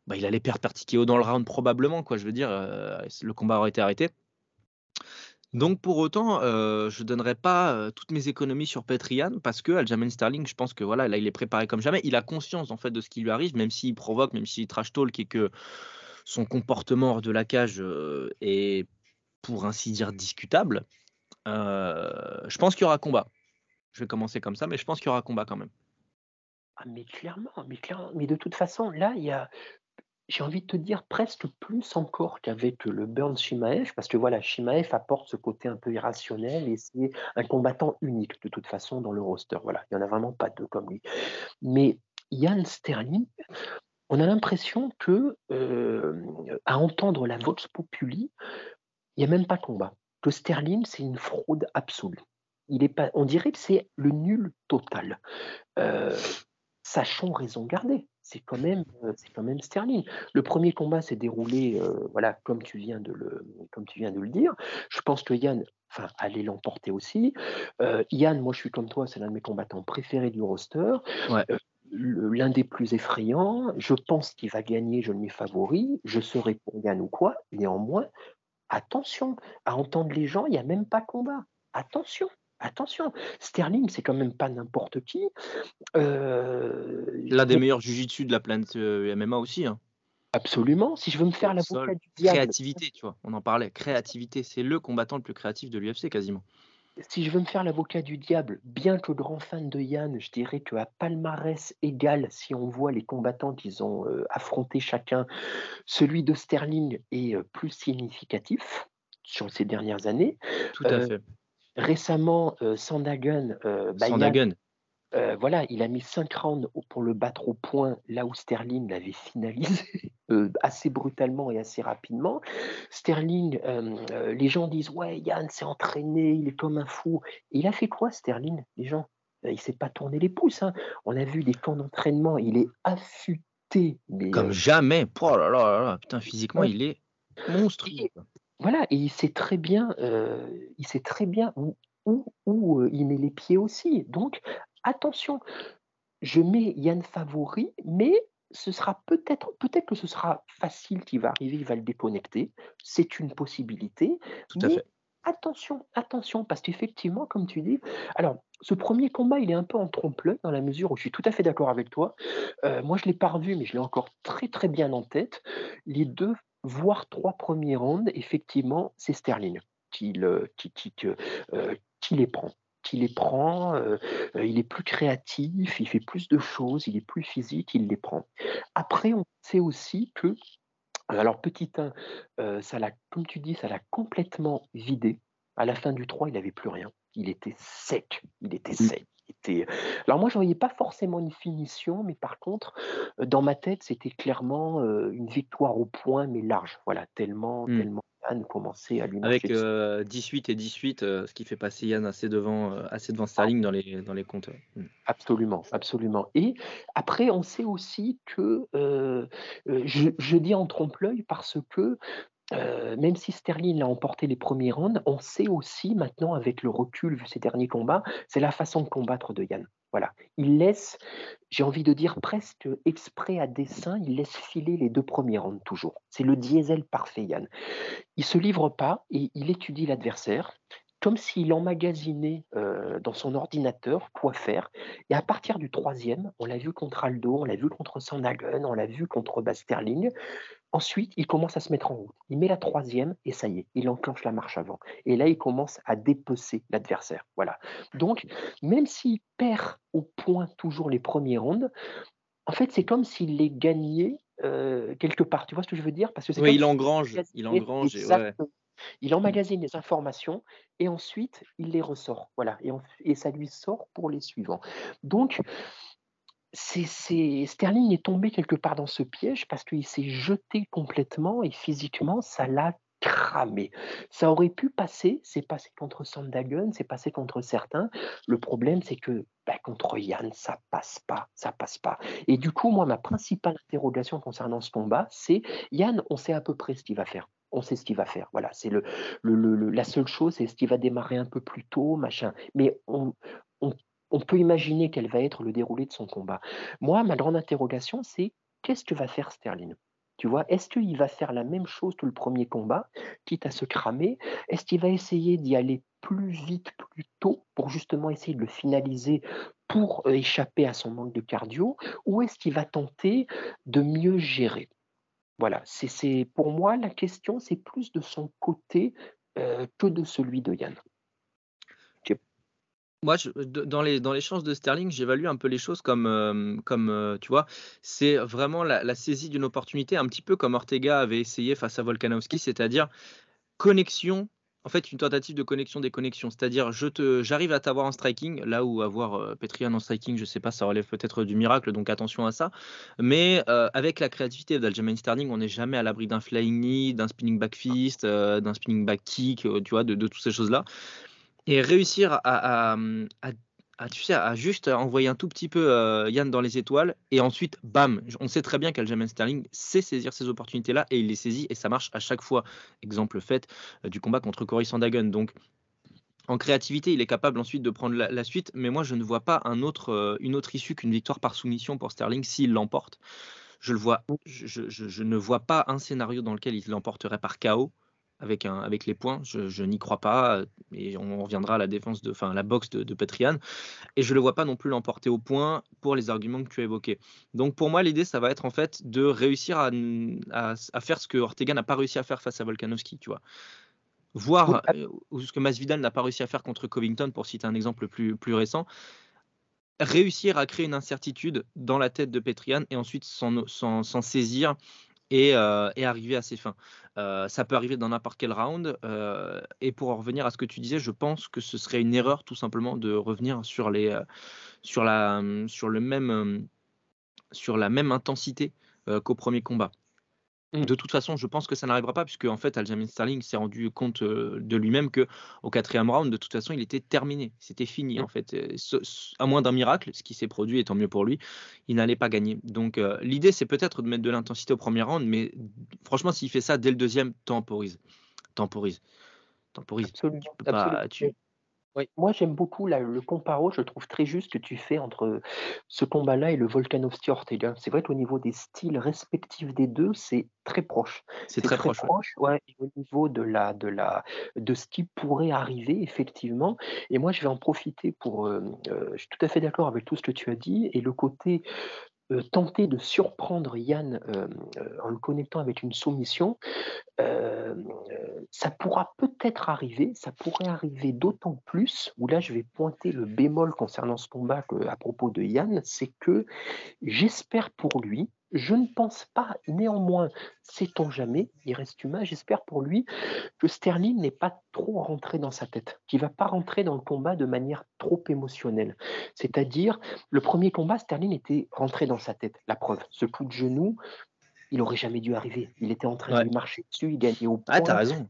bah, il allait perdre Pertikeo dans le round probablement, quoi. Je veux dire, le combat aurait été arrêté. Donc pour autant, euh, je ne donnerai pas euh, toutes mes économies sur Petrian parce que Aljamain Sterling, je pense que voilà, là il est préparé comme jamais. Il a conscience en fait de ce qui lui arrive, même s'il provoque, même s'il trash talk et que son comportement hors de la cage euh, est pour ainsi dire discutable. je pense qu'il y aura combat. Je vais commencer comme ça, mais je pense qu'il y aura combat quand même. Ah, mais clairement, mais de toute façon, là, j'ai envie de te dire presque plus encore qu'avec le Burns Shimaev, parce que voilà, Shimaev apporte ce côté un peu irrationnel et c'est un combattant unique de toute façon dans le roster. Voilà, il n'y en a vraiment pas deux comme lui. Mais Yann Sterling, on a l'impression que, euh, à entendre la Vox Populi, il n'y a même pas combat. Que Sterling, c'est une fraude absolue. Il est pas, on dirait que c'est le nul total. Euh, sachons raison garder c'est quand même c'est quand même Sterling. Le premier combat s'est déroulé voilà comme tu viens de le comme tu viens de le dire. Je pense que Yann enfin allait l'emporter aussi. Yann, moi je suis comme toi, c'est l'un de mes combattants préférés du roster. l'un des plus effrayants. Je pense qu'il va gagner, je le mets favori. Je serai pour Yann ou quoi. Néanmoins, attention, à entendre les gens, il n'y a même pas combat. Attention. Attention, Sterling, c'est quand même pas n'importe qui. Euh, L'un des meilleurs jujitsu de la planète euh, MMA aussi. Hein. Absolument. Si je veux me faire l'avocat du diable. Créativité, tu vois, on en parlait. Créativité, c'est le combattant le plus créatif de l'UFC quasiment. Si je veux me faire l'avocat du diable, bien que grand fan de Yann, je dirais qu'à palmarès égal, si on voit les combattants qu'ils ont euh, affrontés chacun, celui de Sterling est plus significatif sur ces dernières années. Tout à fait. Récemment, euh, Sandagen, euh, euh, voilà, il a mis 5 rounds pour le battre au point, là où Sterling l'avait finalisé assez brutalement et assez rapidement. Sterling, les gens disent Ouais, Yann s'est entraîné, il est comme un fou. il a fait quoi, Sterling, les gens? Il s'est pas tourné les pouces. Hein. On a vu des camps d'entraînement, il est affûté. Comme jamais. Oh là là là, putain, physiquement, il est monstrueux. Voilà, et il sait très bien, il sait très bien où où il met les pieds aussi. Donc attention, je mets Yann favori, mais ce sera peut-être peut-être que ce sera facile qu'il va arriver, il va le déconnecter. C'est une possibilité. Tout à Mais fait. attention, attention, parce qu'effectivement, comme tu dis, alors ce premier combat, il est un peu en trompe-l'œil dans la mesure où je suis tout à fait d'accord avec toi. Heu, moi, je l'ai pas revu, mais je l'ai encore très, très bien en tête. Les 2, voire 3 premiers rounds, effectivement, c'est Sterling qui le qui qui qui les prend qui les prend, heu heu, il est plus créatif, il fait plus de choses, il est plus physique, il les prend. Après, on sait aussi que alors petit 1, heu, ça l'a comme tu dis, ça l'a complètement vidé. À la fin du 3, il avait plus rien. Il était sec, il était Mmh. sec, était alors moi, je voyais pas forcément une finition, mais par contre, heu, dans ma tête, c'était clairement, heu, une victoire au point, mais large. Voilà, tellement Mmh. tellement Yann commençait à lui Avec, heu, 18 et 18, heu, ce qui fait passer Yann assez devant, assez devant Sterling dans les dans les comptes. Mmh. Absolument, absolument et après on sait aussi que, je je dis en trompe-l'œil parce que, heu, même si Sterling a emporté les premiers rounds, on sait aussi maintenant avec le recul, vu ses derniers combats, c'est la façon de combattre de Yann. Voilà. Il laisse, j'ai envie de dire presque exprès à dessein, il laisse filer les 2 premiers rounds toujours. C'est le diesel parfait Yann. Il se livre pas et il étudie l'adversaire, comme s'il emmagasinait, heu, dans son ordinateur quoi faire et à partir du troisième, on l'a vu contre Aldo, on l'a vu contre Sandhagen, on l'a vu contre, bah, Sterling. Ensuite, il commence à se mettre en route. Il met la troisième et ça y est, il enclenche la marche avant et là, il commence à dépecer l'adversaire, voilà. Donc même s'il perd au point toujours les premiers rounds, en fait, c'est comme s'il les gagnait, heu, quelque part. Tu vois ce que je veux dire? Parce que c'est Oui, il engrange, il engrange ouais. Il emmagasine les informations et ensuite il les ressort, voilà et et ça lui sort pour les suivants. Donc c'est Sterling est tombé quelque part dans ce piège parce qu'il s'est jeté complètement et physiquement, ça l'a cramé. Ça aurait pu passer, c'est passé contre Sandhagen, c'est passé contre certains. Le problème, c'est que, bah, contre Yann, ça passe pas, ça passe pas et du coup, moi, ma principale interrogation concernant ce combat, c'est Yann, on sait à peu près ce qu'il va faire. On sait ce qu'il va faire. Voilà, c'est le le la seule chose, c'est est-ce qu'il va démarrer un peu plus tôt, machin, mais on on on peut imaginer quel va être le déroulé de son combat. Moi, ma grande interrogation, c'est qu'est-ce que va faire Sterling? Tu vois? Est-ce qu'il va faire la même chose que le premier combat, quitte à se cramer? Est-ce qu'il va essayer d'y aller plus vite, plus tôt, pour justement essayer de le finaliser, pour, heu, échapper à son manque de cardio? Ou est-ce qu'il va tenter de mieux gérer? Voilà, c'est pour moi, la question, c'est plus de son côté, heu, que de celui de Yann. Moi, dans les dans chances de Sterling, j'évalue un peu les choses comme, comme, heu, tu vois? C'est vraiment la saisie d'une opportunité, un petit peu comme Ortega avait essayé face à Volkanovski, c'est-à-dire connexion, en fait, une tentative de connexion des connexions. C'est-à-dire j'arrive à t'avoir en striking, là où avoir, heu, Petrian en striking, je sais pas, ça relève peut-être du miracle, donc attention à ça. Mais, avec la créativité d'Aljamain Sterling, on n'est jamais à l'abri d'un flying knee, d'un spinning back fist, d'un spinning back kick, tu vois? De toutes ces choses-là. Et réussir à à, juste envoyer un tout petit peu, heu, Yann dans les étoiles et ensuite bam! On sait très bien qu'Aljamain Sterling sait saisir ces opportunités-là et il les saisit et ça marche à chaque fois. Exemple fait, heu, du combat contre Cory Sandhagen. Donc en créativité, il est capable ensuite de prendre la suite, mais moi je ne vois pas heu, une autre issue qu'une victoire par soumission pour Sterling s'il l'emporte. Je je ne vois pas un scénario dans lequel il l'emporterait par KO avec un avec les points. Je je n'y crois pas, heu, et on reviendra à la défense de enfin, à la boxe de de Petrian et je le vois pas non plus l'emporter au point pour les arguments que tu as évoqués. Donc pour moi, l'idée, ça va être en fait de réussir à faire ce que Ortega n'a pas réussi à faire face à Volkanovski, tu vois? oui, heu, ou ce que Masvidal n'a pas réussi à faire contre Covington pour citer un exemple plus plus récent. Réussir à créer une incertitude dans la tête de Petrian et ensuite s'en s'en saisir et heu, et arriver à ses fins. Heu, ça peut arriver dans n'importe quel round, heu, et pour en revenir à ce que tu disais, je pense que ce serait une erreur tout simplement de revenir sur les, sur la, mmh, sur le même, hem, sur la même intensité, qu'au premier combat. Mmh, De toute façon, je pense que ça n'arrivera pas puisque en fait, Aljamain Sterling s'est rendu compte, de lui-même qu'au 4e round, de toute façon, il était terminé. C'était fini mmh. en fait, à moins d'un miracle, ce qui s'est produit et tant mieux pour lui, il n'allait pas gagner. Donc l'idée, c'est peut-être de mettre de l'intensité au 1er round, mais franchement, s'il fait ça dès le 2e, temporise, temporise, temporise. Absolument, Tu peux absolument. pas tu Oui, moi j'aime beaucoup la- le comparo, je trouve très juste que tu fais entre ce combat-là et le Volkanovski Ortega. C'est vrai qu'au niveau des styles respectifs des deux, c'est très proche. C'est très proche. ouais. ouais, et au niveau de la, de la, de ce qui pourrait arriver effectivement. Et moi, je vais en profiter pour. euh, euh, je suis tout à fait d'accord avec tout ce que tu as dit et le côté euh, tenter de surprendre Yann euh, euh, en le connectant avec une soumission, ça pourra peut-être arriver, ça pourrait arriver d'autant plus, où là je vais pointer le bémol concernant ce combat à propos de Yann, c'est que j'espère pour lui, je ne pense pas néanmoins, sait-on jamais, il reste humain, j'espère pour lui que Sterling n'est pas trop rentré dans sa tête, qu'il va pas rentrer dans le combat de manière trop émotionnelle. C'est-à-dire, le premier combat, Sterling était rentré dans sa tête. La preuve, ce coup de genou, il aurait jamais dû arriver. Il était en train Ouais. de marcher dessus, il gagnait au point Ah, t'as raison.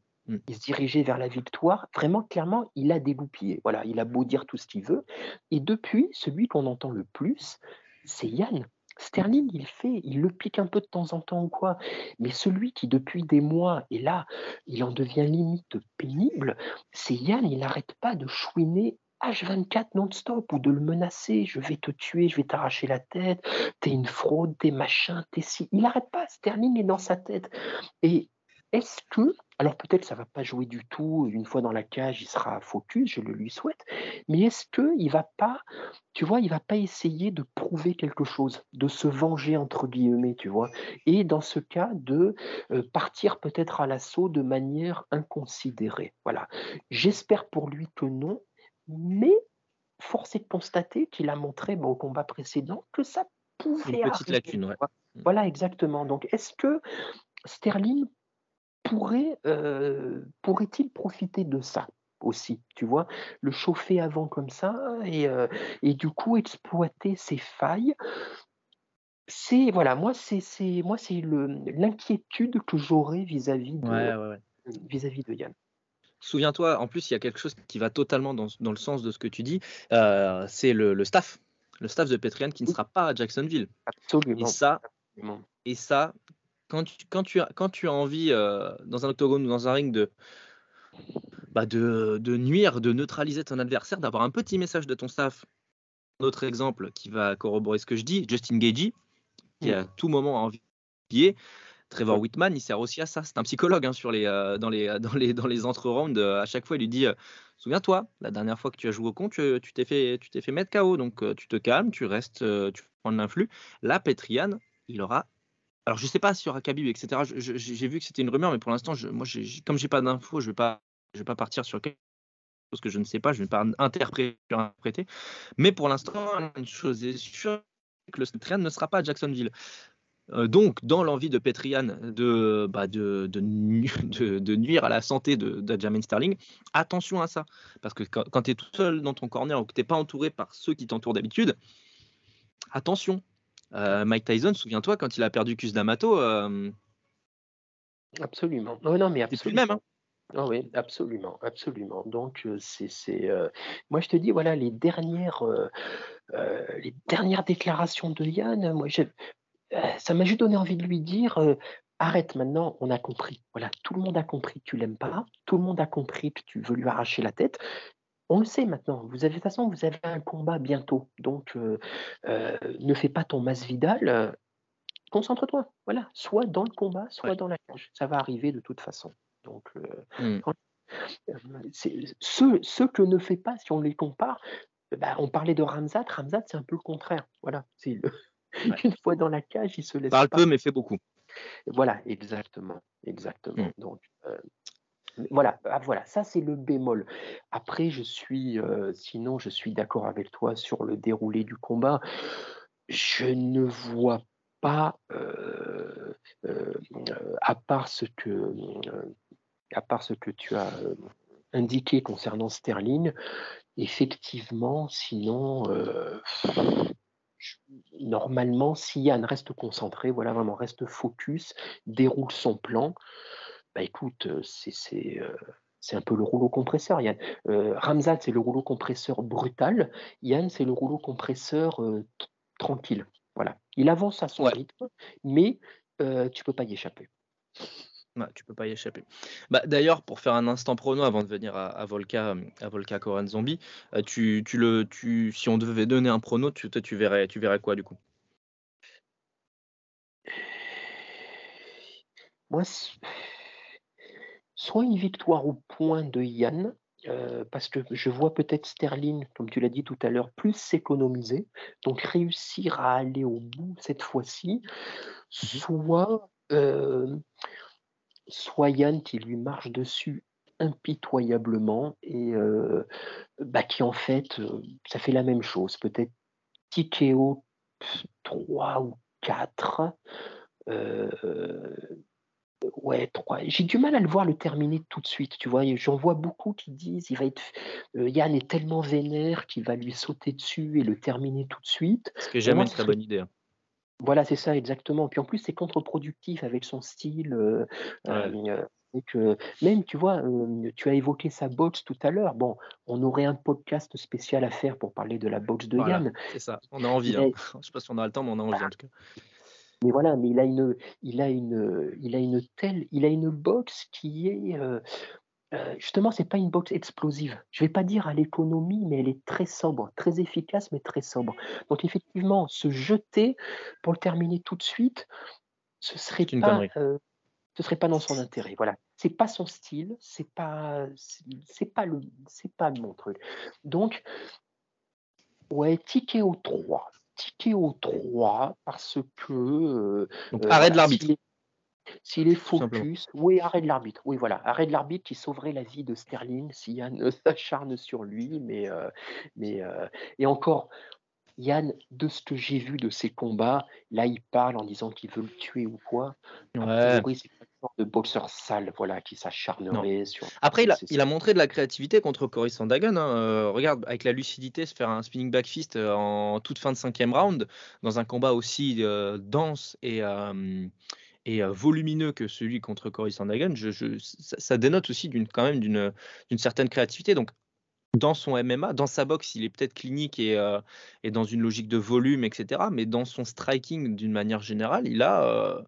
il se dirigeait vers la victoire. Vraiment, clairement, il a dégoupillé. Voilà, il a beau dire tout ce qu'il veut. Et depuis, celui qu'on entend le plus, c'est Yann. Sterling, il fait, il le pique un peu de temps en temps ou quoi. Mais celui qui, depuis des mois, est là, il en devient limite pénible, c'est Yann. Il n'arrête pas de chouiner H24 non-stop ou de le menacer. Je vais te tuer, je vais t'arracher la tête. T'es une fraude, t'es machin, t'es si. Il n'arrête pas. Sterling est dans sa tête. Et est-ce que, alors peut-être ça va pas jouer du tout, une fois dans la cage, il sera focus, je le lui souhaite, mais est-ce que il va pas, tu vois, il va pas essayer de prouver quelque chose, de se venger entre guillemets, tu vois, et dans ce cas de euh, partir peut-être à l'assaut de manière inconsidérée. Voilà. J'espère pour lui que non, mais force est de constater qu'il a montré bah, au combat précédent que ça pouvait Une petite arriver, ouais. vois? Voilà, exactement. Donc, est-ce que Sterling pourrait, euh, pourrait-il profiter de ça aussi, tu vois, le chauffer avant comme ça et, euh, et du coup exploiter ses failles. C'est voilà, moi c'est c'est moi c'est le l'inquiétude que j'aurais vis-à-vis de Ouais, ouais, ouais. vis-à-vis de Yann. Souviens-toi, en plus, il y a quelque chose qui va totalement dans, dans le sens de ce que tu dis. euh, c'est le, le staff. Le staff de Petrian qui ne sera pas à Jacksonville. Absolument. Et ça, absolument. et ça quand, tu, quand, tu as, quand tu as envie, euh, dans un octogone ou dans un ring, de, bah de, de nuire, de neutraliser ton adversaire, d'avoir un petit message de ton staff. Autre exemple qui va corroborer ce que je dis, Justin Gagey, qui à tout moment a envie de. Trevor Whitman, il sert aussi à ça. C'est un psychologue hein, sur les, euh, dans les, dans les, dans les entre-rounds. Euh, à chaque fois, il lui dit euh, Souviens-toi, la dernière fois que tu as joué au con, tu tu t'es fait, tu t'es fait mettre KO. Donc, euh, tu te calmes, tu restes, euh, tu prends de l'influx. Là, Petrian, il aura. Alors, je sais pas sur Akabib, etc. Je- je- J'ai vu que c'était une rumeur, mais pour l'instant, je, moi, j'ai- comme j'ai pas d'infos, je vais pas, je vais pas partir sur quelque chose que je ne sais pas. Je vais pas interpréter. Mais pour l'instant, une chose est sûre, que le Petrian ne sera pas à Jacksonville. Euh, donc, dans l'envie de Petrian de, bah, de- de *laughs* nuire à la santé de, de Jermaine Sterling, attention à ça. Parce que quand, quand tu es tout seul dans ton corner ou que tu n'es pas entouré par ceux qui t'entourent d'habitude, attention. Euh, Mike Tyson, souviens-toi, quand il a perdu Cus D'Amato, euh, Absolument. Non, non, mais c'est plus le absolument. même. hein. Ah oui, absolument, absolument. Donc euh, c'est, c'est, moi je te dis voilà les dernières, les dernières déclarations de Yann, moi euh, ça m'a juste donné envie de lui dire arrête maintenant, on a compris. Voilà, tout le monde a compris que tu l'aimes pas, tout le monde a compris que tu veux lui arracher la tête. On le sait maintenant. Vous avez de toute façon, vous avez un combat bientôt, donc euh, euh, ne fais pas ton Masvidal. euh, Concentre-toi, voilà, soit dans le combat, soit Ouais. dans la cage. Ça va arriver de toute façon. Donc, euh, Mm. euh, c'est- ceux, ceux que ne fait pas, si on les compare, bah, on parlait de Ramzat, Ramzat c'est un peu le contraire. Voilà, c'est le- *laughs* Ouais. une fois dans la cage, il se laisse Parle pas. peu, mais fait beaucoup. Voilà, exactement, exactement. Mm. Donc voilà, ah, voilà, ça c'est le bémol. Après, je suis, euh, sinon, je suis d'accord avec toi sur le déroulé du combat. Je ne vois pas, euh, euh, à part ce que, tu as indiqué concernant Sterling, effectivement, sinon, normalement, si Yann reste concentré, voilà, vraiment reste focus, déroule son plan, bah écoute, euh, c'est c'est, euh, c'est un peu le rouleau compresseur, Yann. Euh, c'est le rouleau compresseur brutal. Yann, c'est le rouleau compresseur euh, tranquille. Voilà. Il avance à son Ouais. rythme, mais euh, tu peux pas y échapper. Ouais, tu peux pas y échapper. Bah, D'ailleurs, pour faire un instant prono avant de venir à, à Volca, à Volca Koran Zombie, tu, tu le, tu, si on devait donner un prono, tu, tu verrais, tu verrais quoi du coup? Moi, soit une victoire au point de Yann, euh, parce que je vois peut-être Sterling, comme tu l'as dit tout à l'heure, plus s'économiser, donc réussir à aller au bout cette fois-ci, soit, euh, soit Yann qui lui marche dessus impitoyablement et euh, bah, qui en fait, ça fait la même chose, peut-être TKO 3 ou 4. Ouais, 3. J'ai du mal à le voir le terminer tout de suite, tu vois. J'en vois beaucoup qui disent il va être, euh, Yann est tellement vénère qu'il va lui sauter dessus et le terminer tout de suite. Ce qui est Pour jamais moi, une très bonne idée. hein. voilà, c'est ça, exactement. Puis en plus, c'est contre-productif avec son style. euh, Ouais. euh, même, tu vois, tu as évoqué sa boxe tout à l'heure. Bon, on aurait un podcast spécial à faire pour parler de la boxe de Voilà, Yann. c'est ça. On a envie. Hein. a- *laughs* Je sais pas si on aura le temps, mais on a envie en tout cas. Mais voilà, mais il a une, il a une, il a une telle, il a une boxe qui est, euh, euh, justement, c'est pas une boxe explosive. Je vais pas dire à l'économie, mais elle est très sobre, très efficace, mais très sobre. Donc effectivement, se jeter pour le terminer tout de suite, ce serait pas, euh, ce serait pas dans son intérêt. Voilà, c'est pas son style, c'est pas, c'est pas le, c'est pas mon truc. Donc Ouais, ticket au 3. Ticket au 3 parce que euh, Donc euh, arrêt de l'arbitre. s'il est, simplement. focus, oui, arrêt de l'arbitre. Oui, voilà, arrêt de l'arbitre qui sauverait la vie de Sterling si Yann s'acharne *laughs* sur lui. Mais, euh, mais euh, et encore, Yann, de ce que j'ai vu de ses combats, là, il parle en disant qu'il veut le tuer ou quoi. Ouais. priori, de boxeur sale, voilà, qui s'acharnerait sur. Après, il a, c'est- il a montré de la créativité contre Cory Sandhagen. hein. Euh, regarde, avec la lucidité, se faire un spinning back fist euh, en toute fin de cinquième round, dans un combat aussi euh, dense et, euh, et volumineux que celui contre Cory je, je- ça, ça dénote aussi d'une quand même d'une d'une certaine créativité. Donc, dans son MMA, dans sa boxe, il est peut-être clinique et, euh, et dans une logique de volume, etc. Mais dans son striking, d'une manière générale, il a, euh,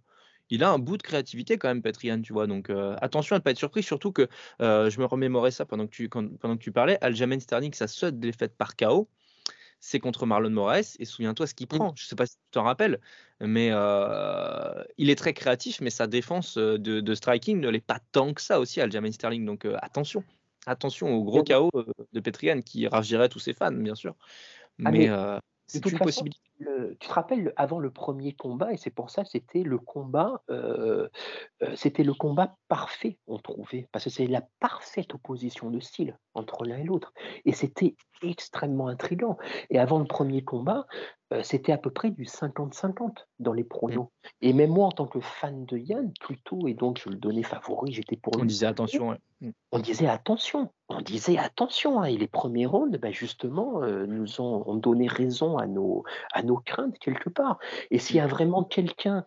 il a un bout de créativité quand même, Petrian, tu vois. Donc euh, attention à ne pas être surpris, surtout que euh, je me remémorais ça pendant que tu, quand- pendant que tu parlais. Aljamain Sterling, sa seule défaite par KO, c'est contre Marlon Moraes. Et souviens-toi ce qu'il prend. Je sais pas si tu t'en rappelles, mais euh, il est très créatif, mais sa défense de, de striking ne l'est pas tant que ça aussi, Aljamain Sterling. Donc attention. Attention au gros. KO de Petrian qui ravirait tous ses fans, bien sûr. Ah, Mais c'est une façon, possibilité. Le- tu te rappelles le- avant le premier combat, et c'est pour ça c'était le combat, euh, euh, c'était le combat parfait, on trouvait, parce que c'est la parfaite opposition de style entre l'un et l'autre, et c'était extrêmement intriguant. Et avant le premier combat, euh, c'était à peu près du 50-50 dans les pronos. Et même moi, en tant que fan de Yann, plutôt, et donc je le donnais favori, j'étais pour On lui. disait attention. ouais. Mm. On disait attention, on disait attention, hein, et les premiers rounds, ben justement, euh, nous ont, ont donné raison à nos, à nos craintes quelque part. Et s'il y a vraiment quelqu'un,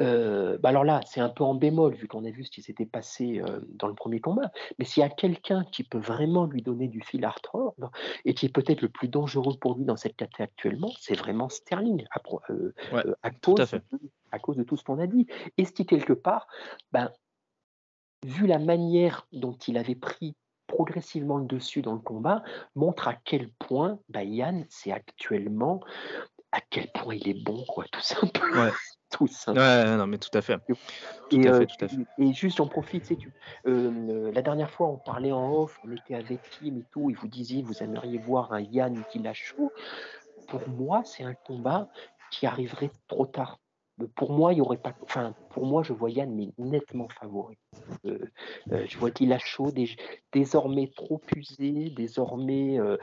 euh, bah alors là, c'est un peu en bémol vu qu'on a vu ce qui s'était passé euh, dans le premier combat, mais s'il y a quelqu'un qui peut vraiment lui donner du fil à retordre et qui est peut-être le plus dangereux pour lui dans cette catégorie actuellement, c'est vraiment Sterling, à, pro- euh, Ouais, à tout à cause fait. de- à cause de tout ce qu'on a dit. Et ce qui, quelque part, ben, vu la manière dont il avait pris progressivement le dessus dans le combat, montre à quel point bah, Yann, c'est actuellement à quel point il est bon, quoi, tout simplement. Ouais. *laughs* tout simplement. Ouais, non, mais tout à fait. Tout Et, à euh, fait, tout à fait. et juste, j'en profite, sais, tu, euh, la dernière fois, on parlait en off, on était avec Kim et tout, et vous disiez, vous aimeriez voir un Yann qui l'a chaud. Pour moi, c'est un combat qui arriverait trop tard. Pour moi, il y aurait pas. Enfin, pour moi, je vois Yann mais nettement favori. Euh, euh, je vois qu'il a chaud, dé- désormais trop usé, désormais. euh,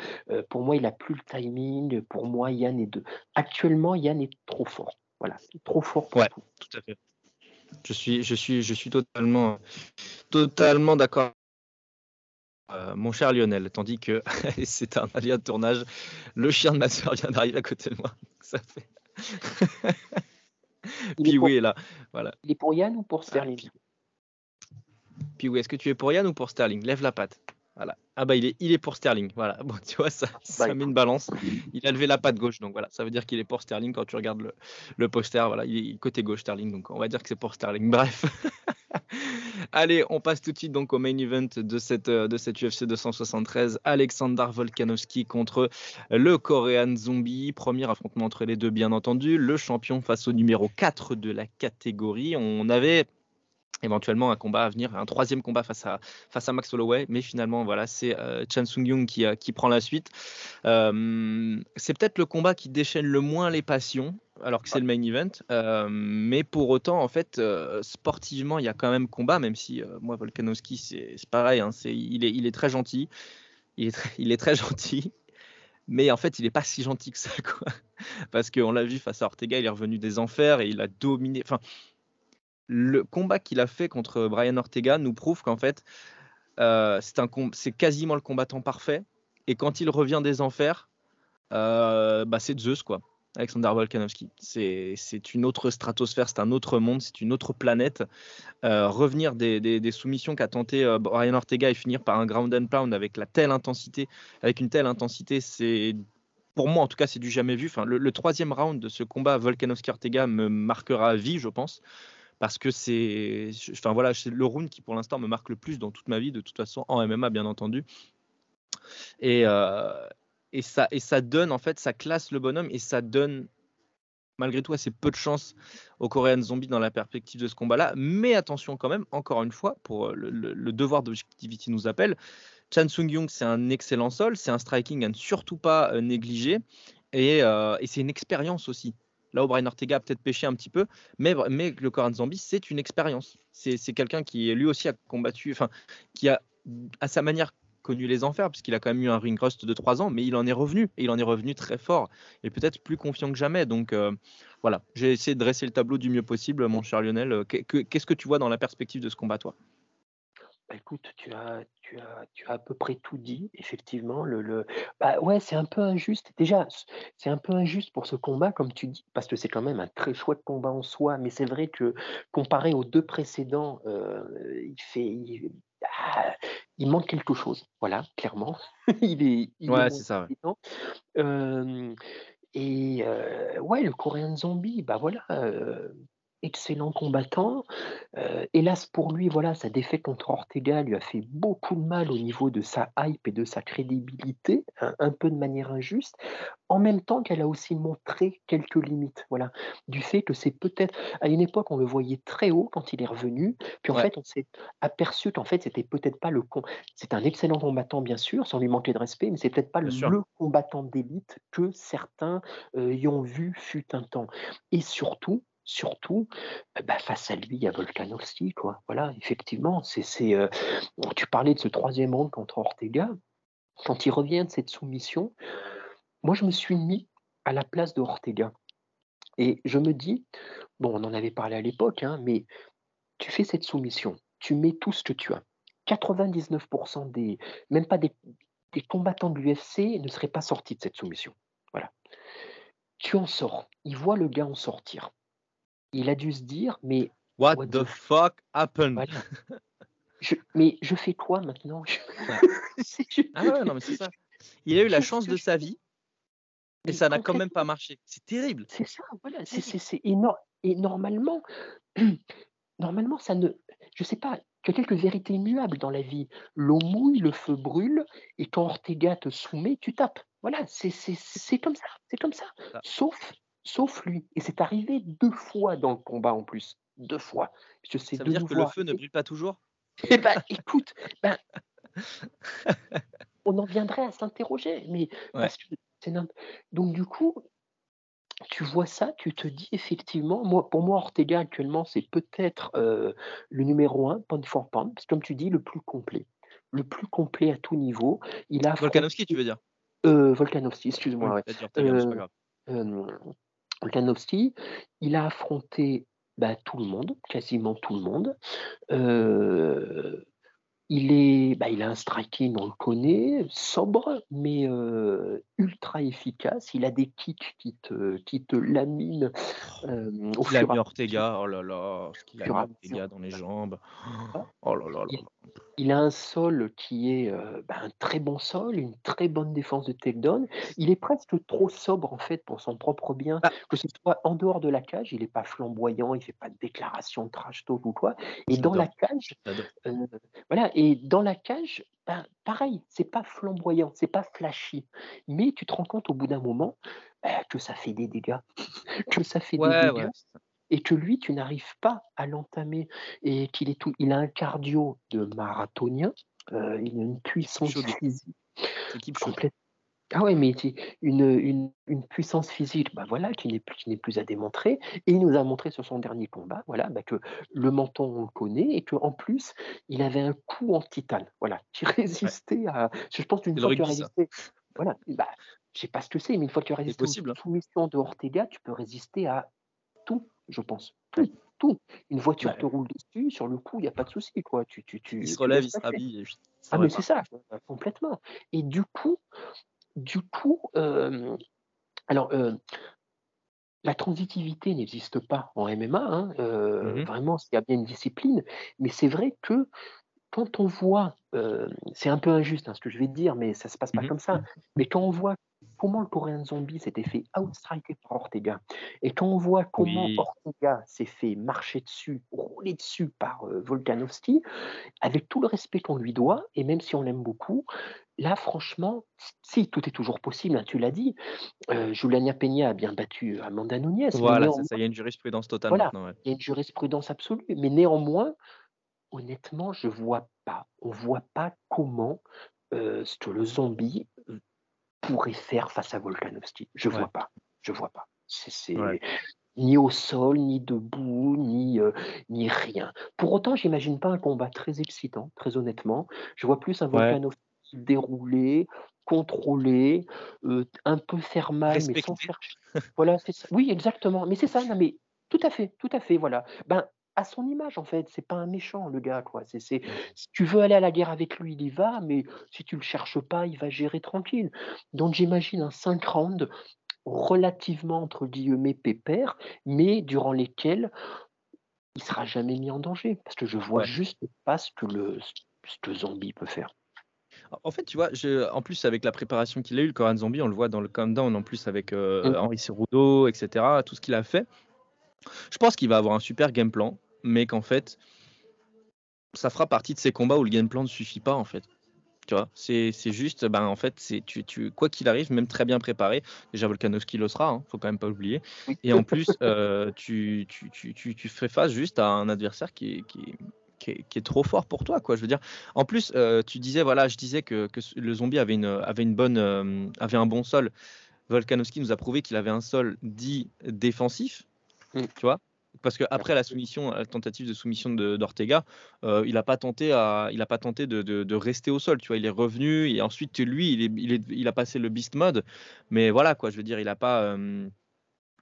pour moi, il a plus le timing. Pour moi, Yann est de. Actuellement, Yann est trop fort. Voilà, trop fort pour Ouais. tout. Tout à fait. Je suis, je suis, je suis totalement, totalement d'accord. Euh, mon cher Lionel, tandis que *laughs* c'est un alien de tournage, le chien de ma soeur vient d'arriver à côté de moi. Ça fait. *laughs* Il est là. Voilà. Il est pour Yann ou pour Sterling puis- Puis oui, est-ce que tu es pour Yann ou pour Sterling? Lève la patte. Voilà. Ah bah il est, il est pour Sterling. Voilà. *laughs* Bon, tu vois, ça, ça Bah, met une balance. Il a levé la patte gauche, donc voilà. Ça veut dire qu'il est pour Sterling quand tu regardes le, le poster. Voilà, il est côté gauche Sterling, donc on va dire que c'est pour Sterling. *laughs* Bref. Allez, on passe tout de suite donc au main event de cette, de cette UFC 273. Alexander Volkanovski contre le Korean Zombie. Premier affrontement entre les deux, bien entendu. Le champion face au numéro 4 de la catégorie. On avait éventuellement un combat à venir, un troisième combat face à, face à Max Holloway, mais finalement voilà, c'est euh, Chan Sung Young qui, euh, qui prend la suite. Euh, c'est peut-être le combat qui déchaîne le moins les passions, alors que c'est le main event, mais pour autant en fait sportivement il y a quand même combat, même si moi Volkanovski c'est pareil, hein, il, est, il est très gentil, il est très, *laughs* il est très gentil. Mais en fait, il n'est pas si gentil que ça. *laughs* Parce qu'on l'a vu face à Ortega, il est revenu des enfers et il a dominé. Le combat qu'il a fait contre Brian Ortega nous prouve qu'en fait, euh, c'est quasiment le combattant parfait. Et quand il revient des enfers, euh, bah c'est Zeus, quoi. Alexander Volkanovski. C'est une autre stratosphère, c'est un autre monde, c'est une autre planète. Euh, revenir des, soumissions qu'a tenté Brian Ortega et finir par un ground and pound avec la telle intensité, avec une telle intensité, c'est pour moi en tout cas c'est du jamais vu. Enfin, le, le troisième round de ce combat Volkanovski-Ortega me marquera à vie, je pense parce que c'est enfin voilà, c'est le round qui pour l'instant me marque le plus dans toute ma vie de toute façon en MMA bien entendu. Et, euh, et ça donne en fait ça classe le bonhomme et ça donne malgré tout assez peu de chance aux Korean Zombie dans la perspective de ce combat-là. Mais attention quand même, encore une fois, pour euh, le, devoir d'objectivité nous appelle. Chan Sung Young, c'est un excellent sol, c'est un striking à ne surtout pas euh, négliger. Et c'est une expérience aussi. Là où Brian Ortega a peut-être pêché un petit peu, mais, le Koran Zombie, c'est une expérience. C'est quelqu'un qui lui aussi a combattu, enfin, qui a à sa manière connu les enfers, puisqu'il a quand même eu un ring rust de 3 ans, mais il en est revenu, et il en est revenu très fort, et peut-être plus confiant que jamais. Donc euh, voilà, j'ai essayé de dresser le tableau du mieux possible, mon cher Lionel. Qu'est-ce que tu vois dans la perspective de ce combat, toi? Bah, écoute, tu as tu as tu as à peu près tout dit, effectivement. Le le bah, ouais, c'est un peu injuste. Déjà, c'est un peu injuste pour ce combat, comme tu dis, parce que c'est quand même un très chouette combat en soi, mais c'est vrai que comparé aux deux précédents, euh, il fait il ah, il manque quelque chose, voilà, clairement. *laughs* Il est il Ouais, c'est ça, et euh, ouais, le Coréen Zombie, bah, voilà, excellent combattant. Euh, hélas pour lui, voilà, sa défaite contre Ortega lui a fait beaucoup de mal au niveau de sa hype et de sa crédibilité, un, peu de manière injuste, en même temps qu'elle a aussi montré quelques limites, voilà, du fait que c'est peut-être à une époque on le voyait très haut quand il est revenu, puis en fait on s'est aperçu qu'en fait c'était peut-être pas le con, c'est un excellent combattant bien sûr, sans lui manquer de respect, mais c'est peut-être pas le, combattant d'élite que certains euh, y ont vu fut un temps, et surtout surtout euh, bah, face à lui, il y a Volkanovski. Voilà, effectivement, c'est, euh, tu parlais de ce troisième round contre Ortega. Quand il revient de cette soumission, moi, je me suis mis à la place de Ortega. Et je me dis, bon, on en avait parlé à l'époque, hein, mais tu fais cette soumission, tu mets tout ce que tu as. 99% des, même pas des, des combattants de l'UFC ne seraient pas sortis de cette soumission. Voilà. Tu en sors. Il voit le gars en sortir. Il a dû se dire, mais What, the, fuck happened? *laughs* mais je fais quoi maintenant? *laughs* Ah ouais, non, mais c'est ça. Il a eu la chance de sa vie et ça n'a quand même pas marché. C'est terrible. C'est ça, voilà. C'est énorme. Et normalement, *clears throat* normalement, ça ne. Je sais pas, il y a quelques vérités immuables dans la vie. L'eau mouille, le feu brûle, et quand Ortega te soumet, tu tapes. Voilà, c'est comme ça. C'est comme ça. Sauf sauf lui. Et c'est arrivé deux fois dans le combat en plus. Deux fois. Je sais Ça veut dire que le feu ne brûle pas toujours? Eh ben, écoute, *laughs* ben, on en viendrait à s'interroger. Mais donc du coup, tu vois ça, tu te dis effectivement, moi, pour moi, Ortega actuellement, c'est peut-être euh, le numéro un, pound for pound, parce que comme tu dis, le plus complet. Le plus complet à tout niveau. Il a Volkanovski, tu veux dire? Euh, Volkanovski, excuse-moi. Volkanovski, il a affronté bah, tout le monde, quasiment tout le monde. Euh, il, est, bah, il a un striking, on le connaît, sobre, mais euh, ultra efficace. Il a des kicks qui te, qui te laminent. Euh, au il a mis Ortega, oh là là, ce qu'il a mis Ortega dans les jambes. Oh là là là. il a un sol qui est euh, bah, un très bon sol, une très bonne défense de takedown. Il est presque trop sobre en fait pour son propre bien, Ah. que ce soit en dehors de la cage, il n'est pas flamboyant, il fait pas de déclaration de trash talk ou quoi. Et dans la cage, euh, voilà, et dans la cage, ben, pareil, c'est pas flamboyant, c'est pas flashy, mais tu te rends compte au bout d'un moment bah, que ça fait des dégâts, *laughs* que ça fait des Ouais, dégâts ouais. Et que lui, tu n'arrives pas à l'entamer et qu'il est tout, il a un cardio de marathonien, euh, il a une puissance physique complète. Ah ouais, mais une, une, une puissance physique, bah voilà, qui n'est plus, à démontrer. Et il nous a montré sur son dernier combat, voilà, bah que le menton on le connaît et qu'en plus il avait un coup en titane, voilà, qui résistait à. Je pense qu'une fois que ça. résisté, voilà, bah, je sais pas ce que c'est, mais une fois que tu as résisté possible, hein. aux soumissions de Ortega, tu peux résister à tout, je pense, tout, tout. Une voiture Ouais. te roule dessus, sur le coup, il n'y a pas de souci, quoi. Tu, tu, tu, Il se relève, il se rhabille. Ah, mais c'est ça, complètement. Et du coup, du coup, euh, alors, euh, la transitivité n'existe pas en MMA, hein, euh, Mhm. vraiment, il y a bien une discipline, mais c'est vrai que quand on voit, c'est un peu injuste hein, ce que je vais te dire, mais ça se passe pas Mhm. comme ça, mais quand on voit comment le Coréen Zombie s'était fait outstriker par Ortega, et quand on voit comment Oui. Ortega s'est fait marcher dessus, rouler dessus par euh, Volkanovski, avec tout le respect qu'on lui doit, et même si on l'aime beaucoup, là, franchement, si tout est toujours possible, hein, tu l'as dit, euh, Juliana Peña a bien battu Amanda Nunes, mais Voilà, néanmoins, ça. Il y a une jurisprudence totale Voilà. maintenant. ouais. il y a une jurisprudence absolue, mais néanmoins, honnêtement, je vois pas, on voit pas comment euh, ce que le zombie euh, pourrait faire face à Volkanovski. Je Ouais. vois pas, je vois pas. C'est Ouais. ni au sol, ni debout, ni, euh, ni rien. Pour autant, j'imagine pas un combat très excitant, très honnêtement. Je vois plus un Ouais. Volkanovski déroulé, contrôlé, euh, un peu faire mal, mais sans chercher. voilà, c'est ça. Oui, exactement. Mais c'est ça, non, mais tout à fait, tout à fait, voilà. Ben, à son image, en fait, c'est pas un méchant, le gars, quoi. C'est, c'est, si tu veux aller à la guerre avec lui, il y va, mais si tu le cherches pas, il va gérer tranquille. Donc, j'imagine un 5 rounds relativement, entre guillemets, pépère, mais durant lesquels il sera jamais mis en danger, parce que je vois Ouais. juste pas ce que le ce que Zombie peut faire. En fait, tu vois, je, en plus avec la préparation qu'il a eu, le Korean Zombie, on le voit dans le countdown, en plus avec euh, Mm. Henri Cerudo, etc., tout ce qu'il a fait. Je pense qu'il va avoir un super game plan, mais qu'en fait, ça fera partie de ces combats où le game plan ne suffit pas, en fait. Tu vois, c'est juste, ben en fait, c'est tu, tu, quoi qu'il arrive, même très bien préparé. Déjà, Volkanovski le sera, hein, faut quand même pas oublier. Et en plus, euh, tu, tu, tu, tu, fais face juste à un adversaire qui est, qui, qui est- qui est trop fort pour toi, quoi. Je veux dire. En plus, euh, tu disais, voilà, je disais que, que le zombie avait une, avait une bonne, euh, avait un bon sol. Volkanovski nous a prouvé qu'il avait un sol dit défensif, Mm. tu vois. Parce que après la soumission, la tentative de soumission d'Ortega, euh, il n'a pas tenté à, il a pas tenté de, de- de rester au sol, tu vois. Il est revenu et ensuite lui, il, est, il, est- il a passé le beast mode, mais voilà quoi. Je veux dire, il n'a pas, euh,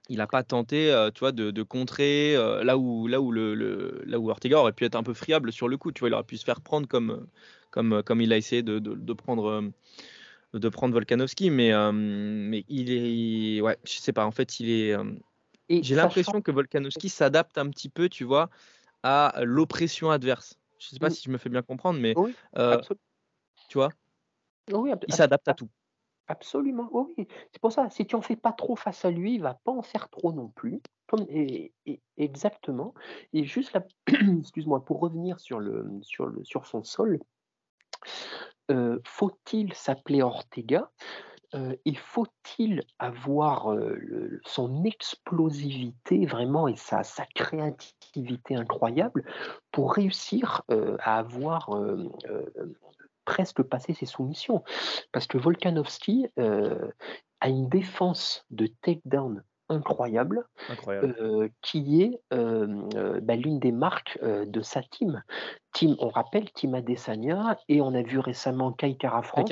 il n'a pas tenté, euh, tu vois, de, de contrer euh, là où, là où le, le- là où Ortega aurait pu être un peu friable sur le coup, tu vois. Il aurait pu se faire prendre comme, comme, comme il a essayé de, prendre. euh, de prendre Volkanovski, mais, euh, mais il est, ouais, je sais pas, en fait, il est, euh, j'ai l'impression que Volkanovski s'adapte un petit peu, tu vois, à l'oppression adverse. Je sais pas Mm. si je me fais bien comprendre, mais Oui, euh, tu vois, oui, il s'adapte à tout. Absolument, oui. C'est pour ça, si tu en fais pas trop face à lui, il va pas en faire trop non plus. Et, et- exactement. Et juste là, *clears throat* excuse-moi, pour revenir sur, le, sur, le, sur son sol, euh, faut-il s'appeler Ortega? Euh, et faut-il avoir euh, le- son explosivité vraiment et sa, sa créativité incroyable pour réussir euh, à avoir presque passé ses soumissions? Parce que Volkanovski a une défense de takedown incroyable Incroyable. euh, qui est euh, euh, bah, l'une des marques de sa team. team. On rappelle Team Adesanya et on a vu récemment Kai Kara France.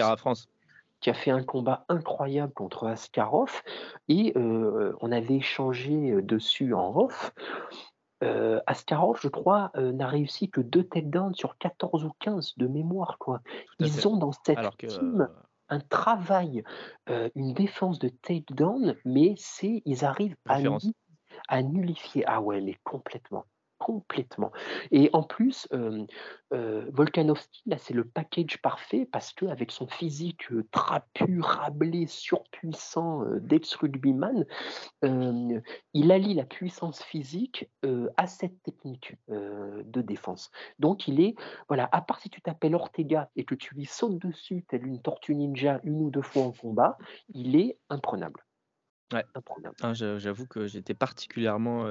Qui a fait un combat incroyable contre Askarov et euh, on avait échangé euh, dessus en off. Euh, Askarov, je crois, euh, n'a réussi que deux takedowns sur 14 ou 15 de mémoire. Quoi. Fait. Ils ont dans cette Alors que team un travail, une défense de takedown, mais c'est ils arrivent à, à nullifier. Ah ouais, mais complètement. Complètement. Et en plus, euh, Volkanovski, là, c'est le package parfait parce qu'avec son physique trapu, rablé, surpuissant d'ex-rugbyman, il allie la puissance physique à cette technique de défense. Donc, il est, voilà, à part si tu t'appelles Ortega et que tu lui sautes dessus, tel une tortue ninja, une ou deux fois en combat, il est imprenable. Ouais. Ah, j'avoue que j'étais particulièrement.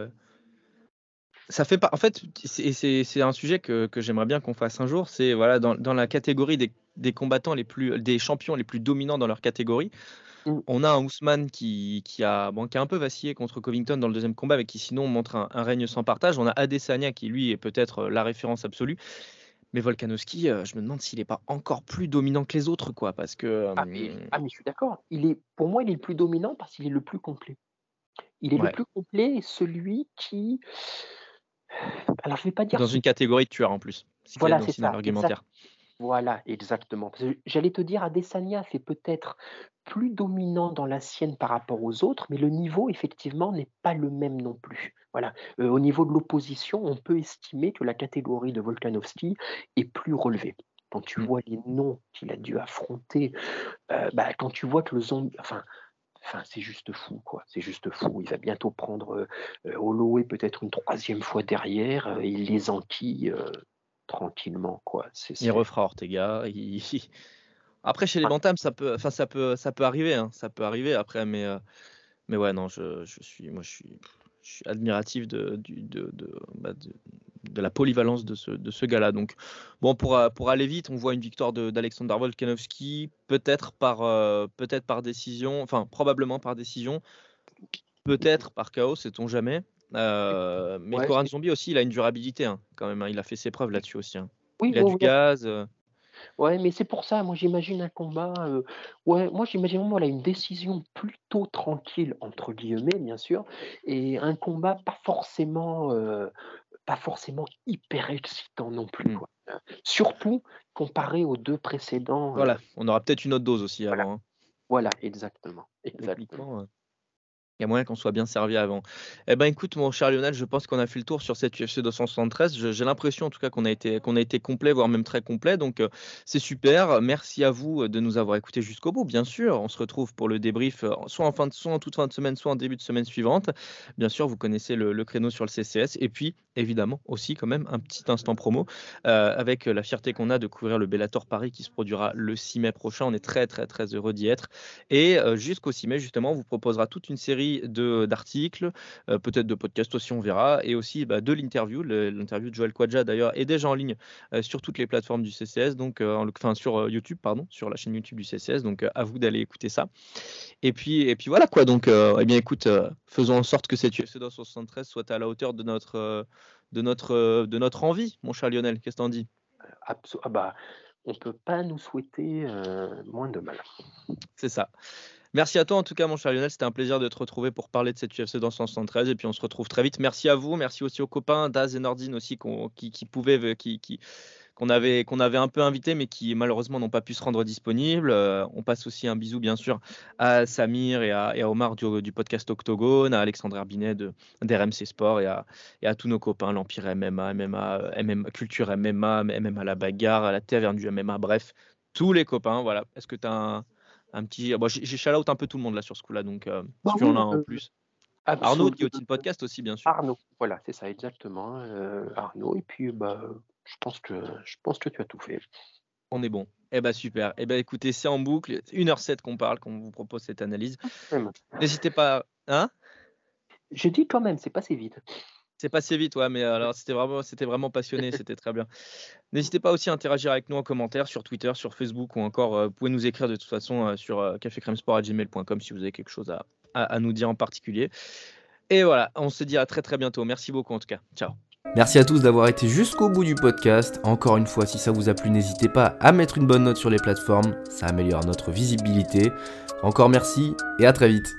Ça fait pas. En fait, c'est un sujet que, que j'aimerais bien qu'on fasse un jour. C'est voilà dans, dans, la catégorie des, des, combattants les plus, des champions les plus dominants dans leur catégorie. Mmh. On a un Ousmane qui, qui, a, bon, qui a un peu vacillé contre Covington dans le deuxième combat, mais qui sinon montre un, un règne sans partage. On a Adesanya qui lui est peut-être la référence absolue. Mais Volkanovski, euh, je me demande s'il n'est pas encore plus dominant que les autres, quoi, parce que. Ah mais, ah, mais je suis d'accord. Il est, pour moi, il est le plus dominant parce qu'il est le plus complet. Il est le plus complet et celui qui. Alors, je vais pas dire. Dans une catégorie de tueurs en plus. voilà, c'est ça. Argumentaire. Voilà, exactement. J'allais te dire, Adesanya fait peut-être plus dominant dans la sienne par rapport aux autres, mais le niveau, effectivement, n'est pas le même non plus. Voilà. au niveau de l'opposition, on peut estimer que la catégorie de Volkanovski est plus relevée. Quand tu mmh. vois les noms qu'il a dû affronter, bah, quand tu vois que le zombie. Enfin, Enfin, c'est juste fou, quoi. C'est juste fou. Il va bientôt prendre euh, Holloway peut-être une troisième fois derrière. il les enquille tranquillement, quoi. Il refera Ortega. Après, chez les bantams, ça peut, enfin, ça peut, ça peut arriver, hein. ça peut arriver après, mais, mais ouais, non, je, je suis, moi, je suis, je suis admiratif de, bah, de, de, la polyvalence de ce, de ce gars-là. Donc, bon, pour, pour aller vite, on voit une victoire d'Alexander Volkanovski, peut-être par, euh, peut-être par décision, enfin, probablement par décision, peut-être par chaos, sait-on jamais. Euh, mais ouais, Zombie aussi, il a une durabilité hein, quand même. Hein. il a fait ses preuves là-dessus aussi. Hein. Oui, il a du gaz. Euh. Ouais, mais c'est pour ça, moi j'imagine un combat, ouais, moi j'imagine vraiment, voilà, une décision plutôt «tranquille» entre guillemets, bien sûr et un combat pas forcément, pas forcément hyper excitant non plus, mmh. quoi. Surtout comparé aux deux précédents, Voilà, on aura peut-être une autre dose aussi avant, voilà, exactement, exactement. Il y a moyen qu'on soit bien servi avant. Eh ben écoute, mon cher Lionel, je pense qu'on a fait le tour sur cette UFC 273. J'ai l'impression en tout cas qu'on a été qu'on a été complet, voire même très complet. Donc euh, c'est super. Merci à vous de nous avoir écoutés jusqu'au bout. Bien sûr, on se retrouve pour le débrief, euh, soit en fin soit en toute fin de semaine, soit en début de semaine suivante. Bien sûr, vous connaissez le, créneau sur le CCS. Et puis évidemment aussi quand même un petit instant promo euh, avec la fierté qu'on a de couvrir le Bellator Paris qui se produira le 6 mai prochain. On est très très très heureux d'y être. Et jusqu'au 6 mai justement, on vous proposera toute une série d'articles, euh, peut-être de podcasts aussi, on verra, et aussi bah, de l'interview. L'interview de Joël Quadja d'ailleurs est déjà en ligne euh, sur toutes les plateformes du CCS, donc euh, enfin sur YouTube, pardon, sur la chaîne YouTube du CCS. Donc à vous d'aller écouter ça. Et puis et puis voilà quoi. Donc eh bien écoute, faisons en sorte que cette UFC 273 soit à la hauteur de notre de notre de notre envie, mon cher Lionel. Qu'est-ce que t'en dis? Ah bah, on peut pas nous souhaiter moins de mal. C'est ça. Merci à toi en tout cas, mon cher Lionel. C'était un plaisir de te retrouver pour parler de cette UFC dans 173. Et puis on se retrouve très vite. Merci à vous. Merci aussi aux copains Daz et Nordine aussi qui, pouvaient, qui, qu'on avait, qu'on avait un peu invité, mais qui malheureusement n'ont pas pu se rendre disponibles. Euh, on passe aussi un bisou, bien sûr, à Samir et à, Omar du, podcast Octogone, à Alexandre Herbinet d'RMC Sport et à, à tous nos copains, l'Empire MMA, MMA, MMA, Culture MMA, MMA La Bagarre, à la Taverne du MMA, bref, tous les copains. Voilà. Est-ce que tu as un un petit. Bon, j'ai shout out un peu tout le monde là sur ce coup-là, donc euh, bah si tu en as en euh, plus. Arnaud, Guillotine Podcast aussi, bien sûr. Arnaud, voilà, c'est ça, exactement. Euh, Arnaud, et puis bah, je, pense que, je pense que tu as tout fait. On est bon. Eh ben super. Eh ben écoutez, c'est en boucle. 1h07 qu'on parle, qu'on vous propose cette analyse. N'hésitez pas. Hein? J'ai dit quand même, c'est passé vite. C'est passé vite, ouais, mais alors c'était vraiment, c'était vraiment passionné, c'était très bien. N'hésitez pas aussi à interagir avec nous en commentaire sur Twitter, sur Facebook ou encore, euh, vous pouvez nous écrire de toute façon euh, sur euh, si vous avez quelque chose à, à, nous dire en particulier. Et voilà, on se dit à très très bientôt. Merci beaucoup en tout cas. Ciao. Merci à tous d'avoir été jusqu'au bout du podcast. Encore une fois, si ça vous a plu, n'hésitez pas à mettre une bonne note sur les plateformes, ça améliore notre visibilité. Encore merci et à très vite.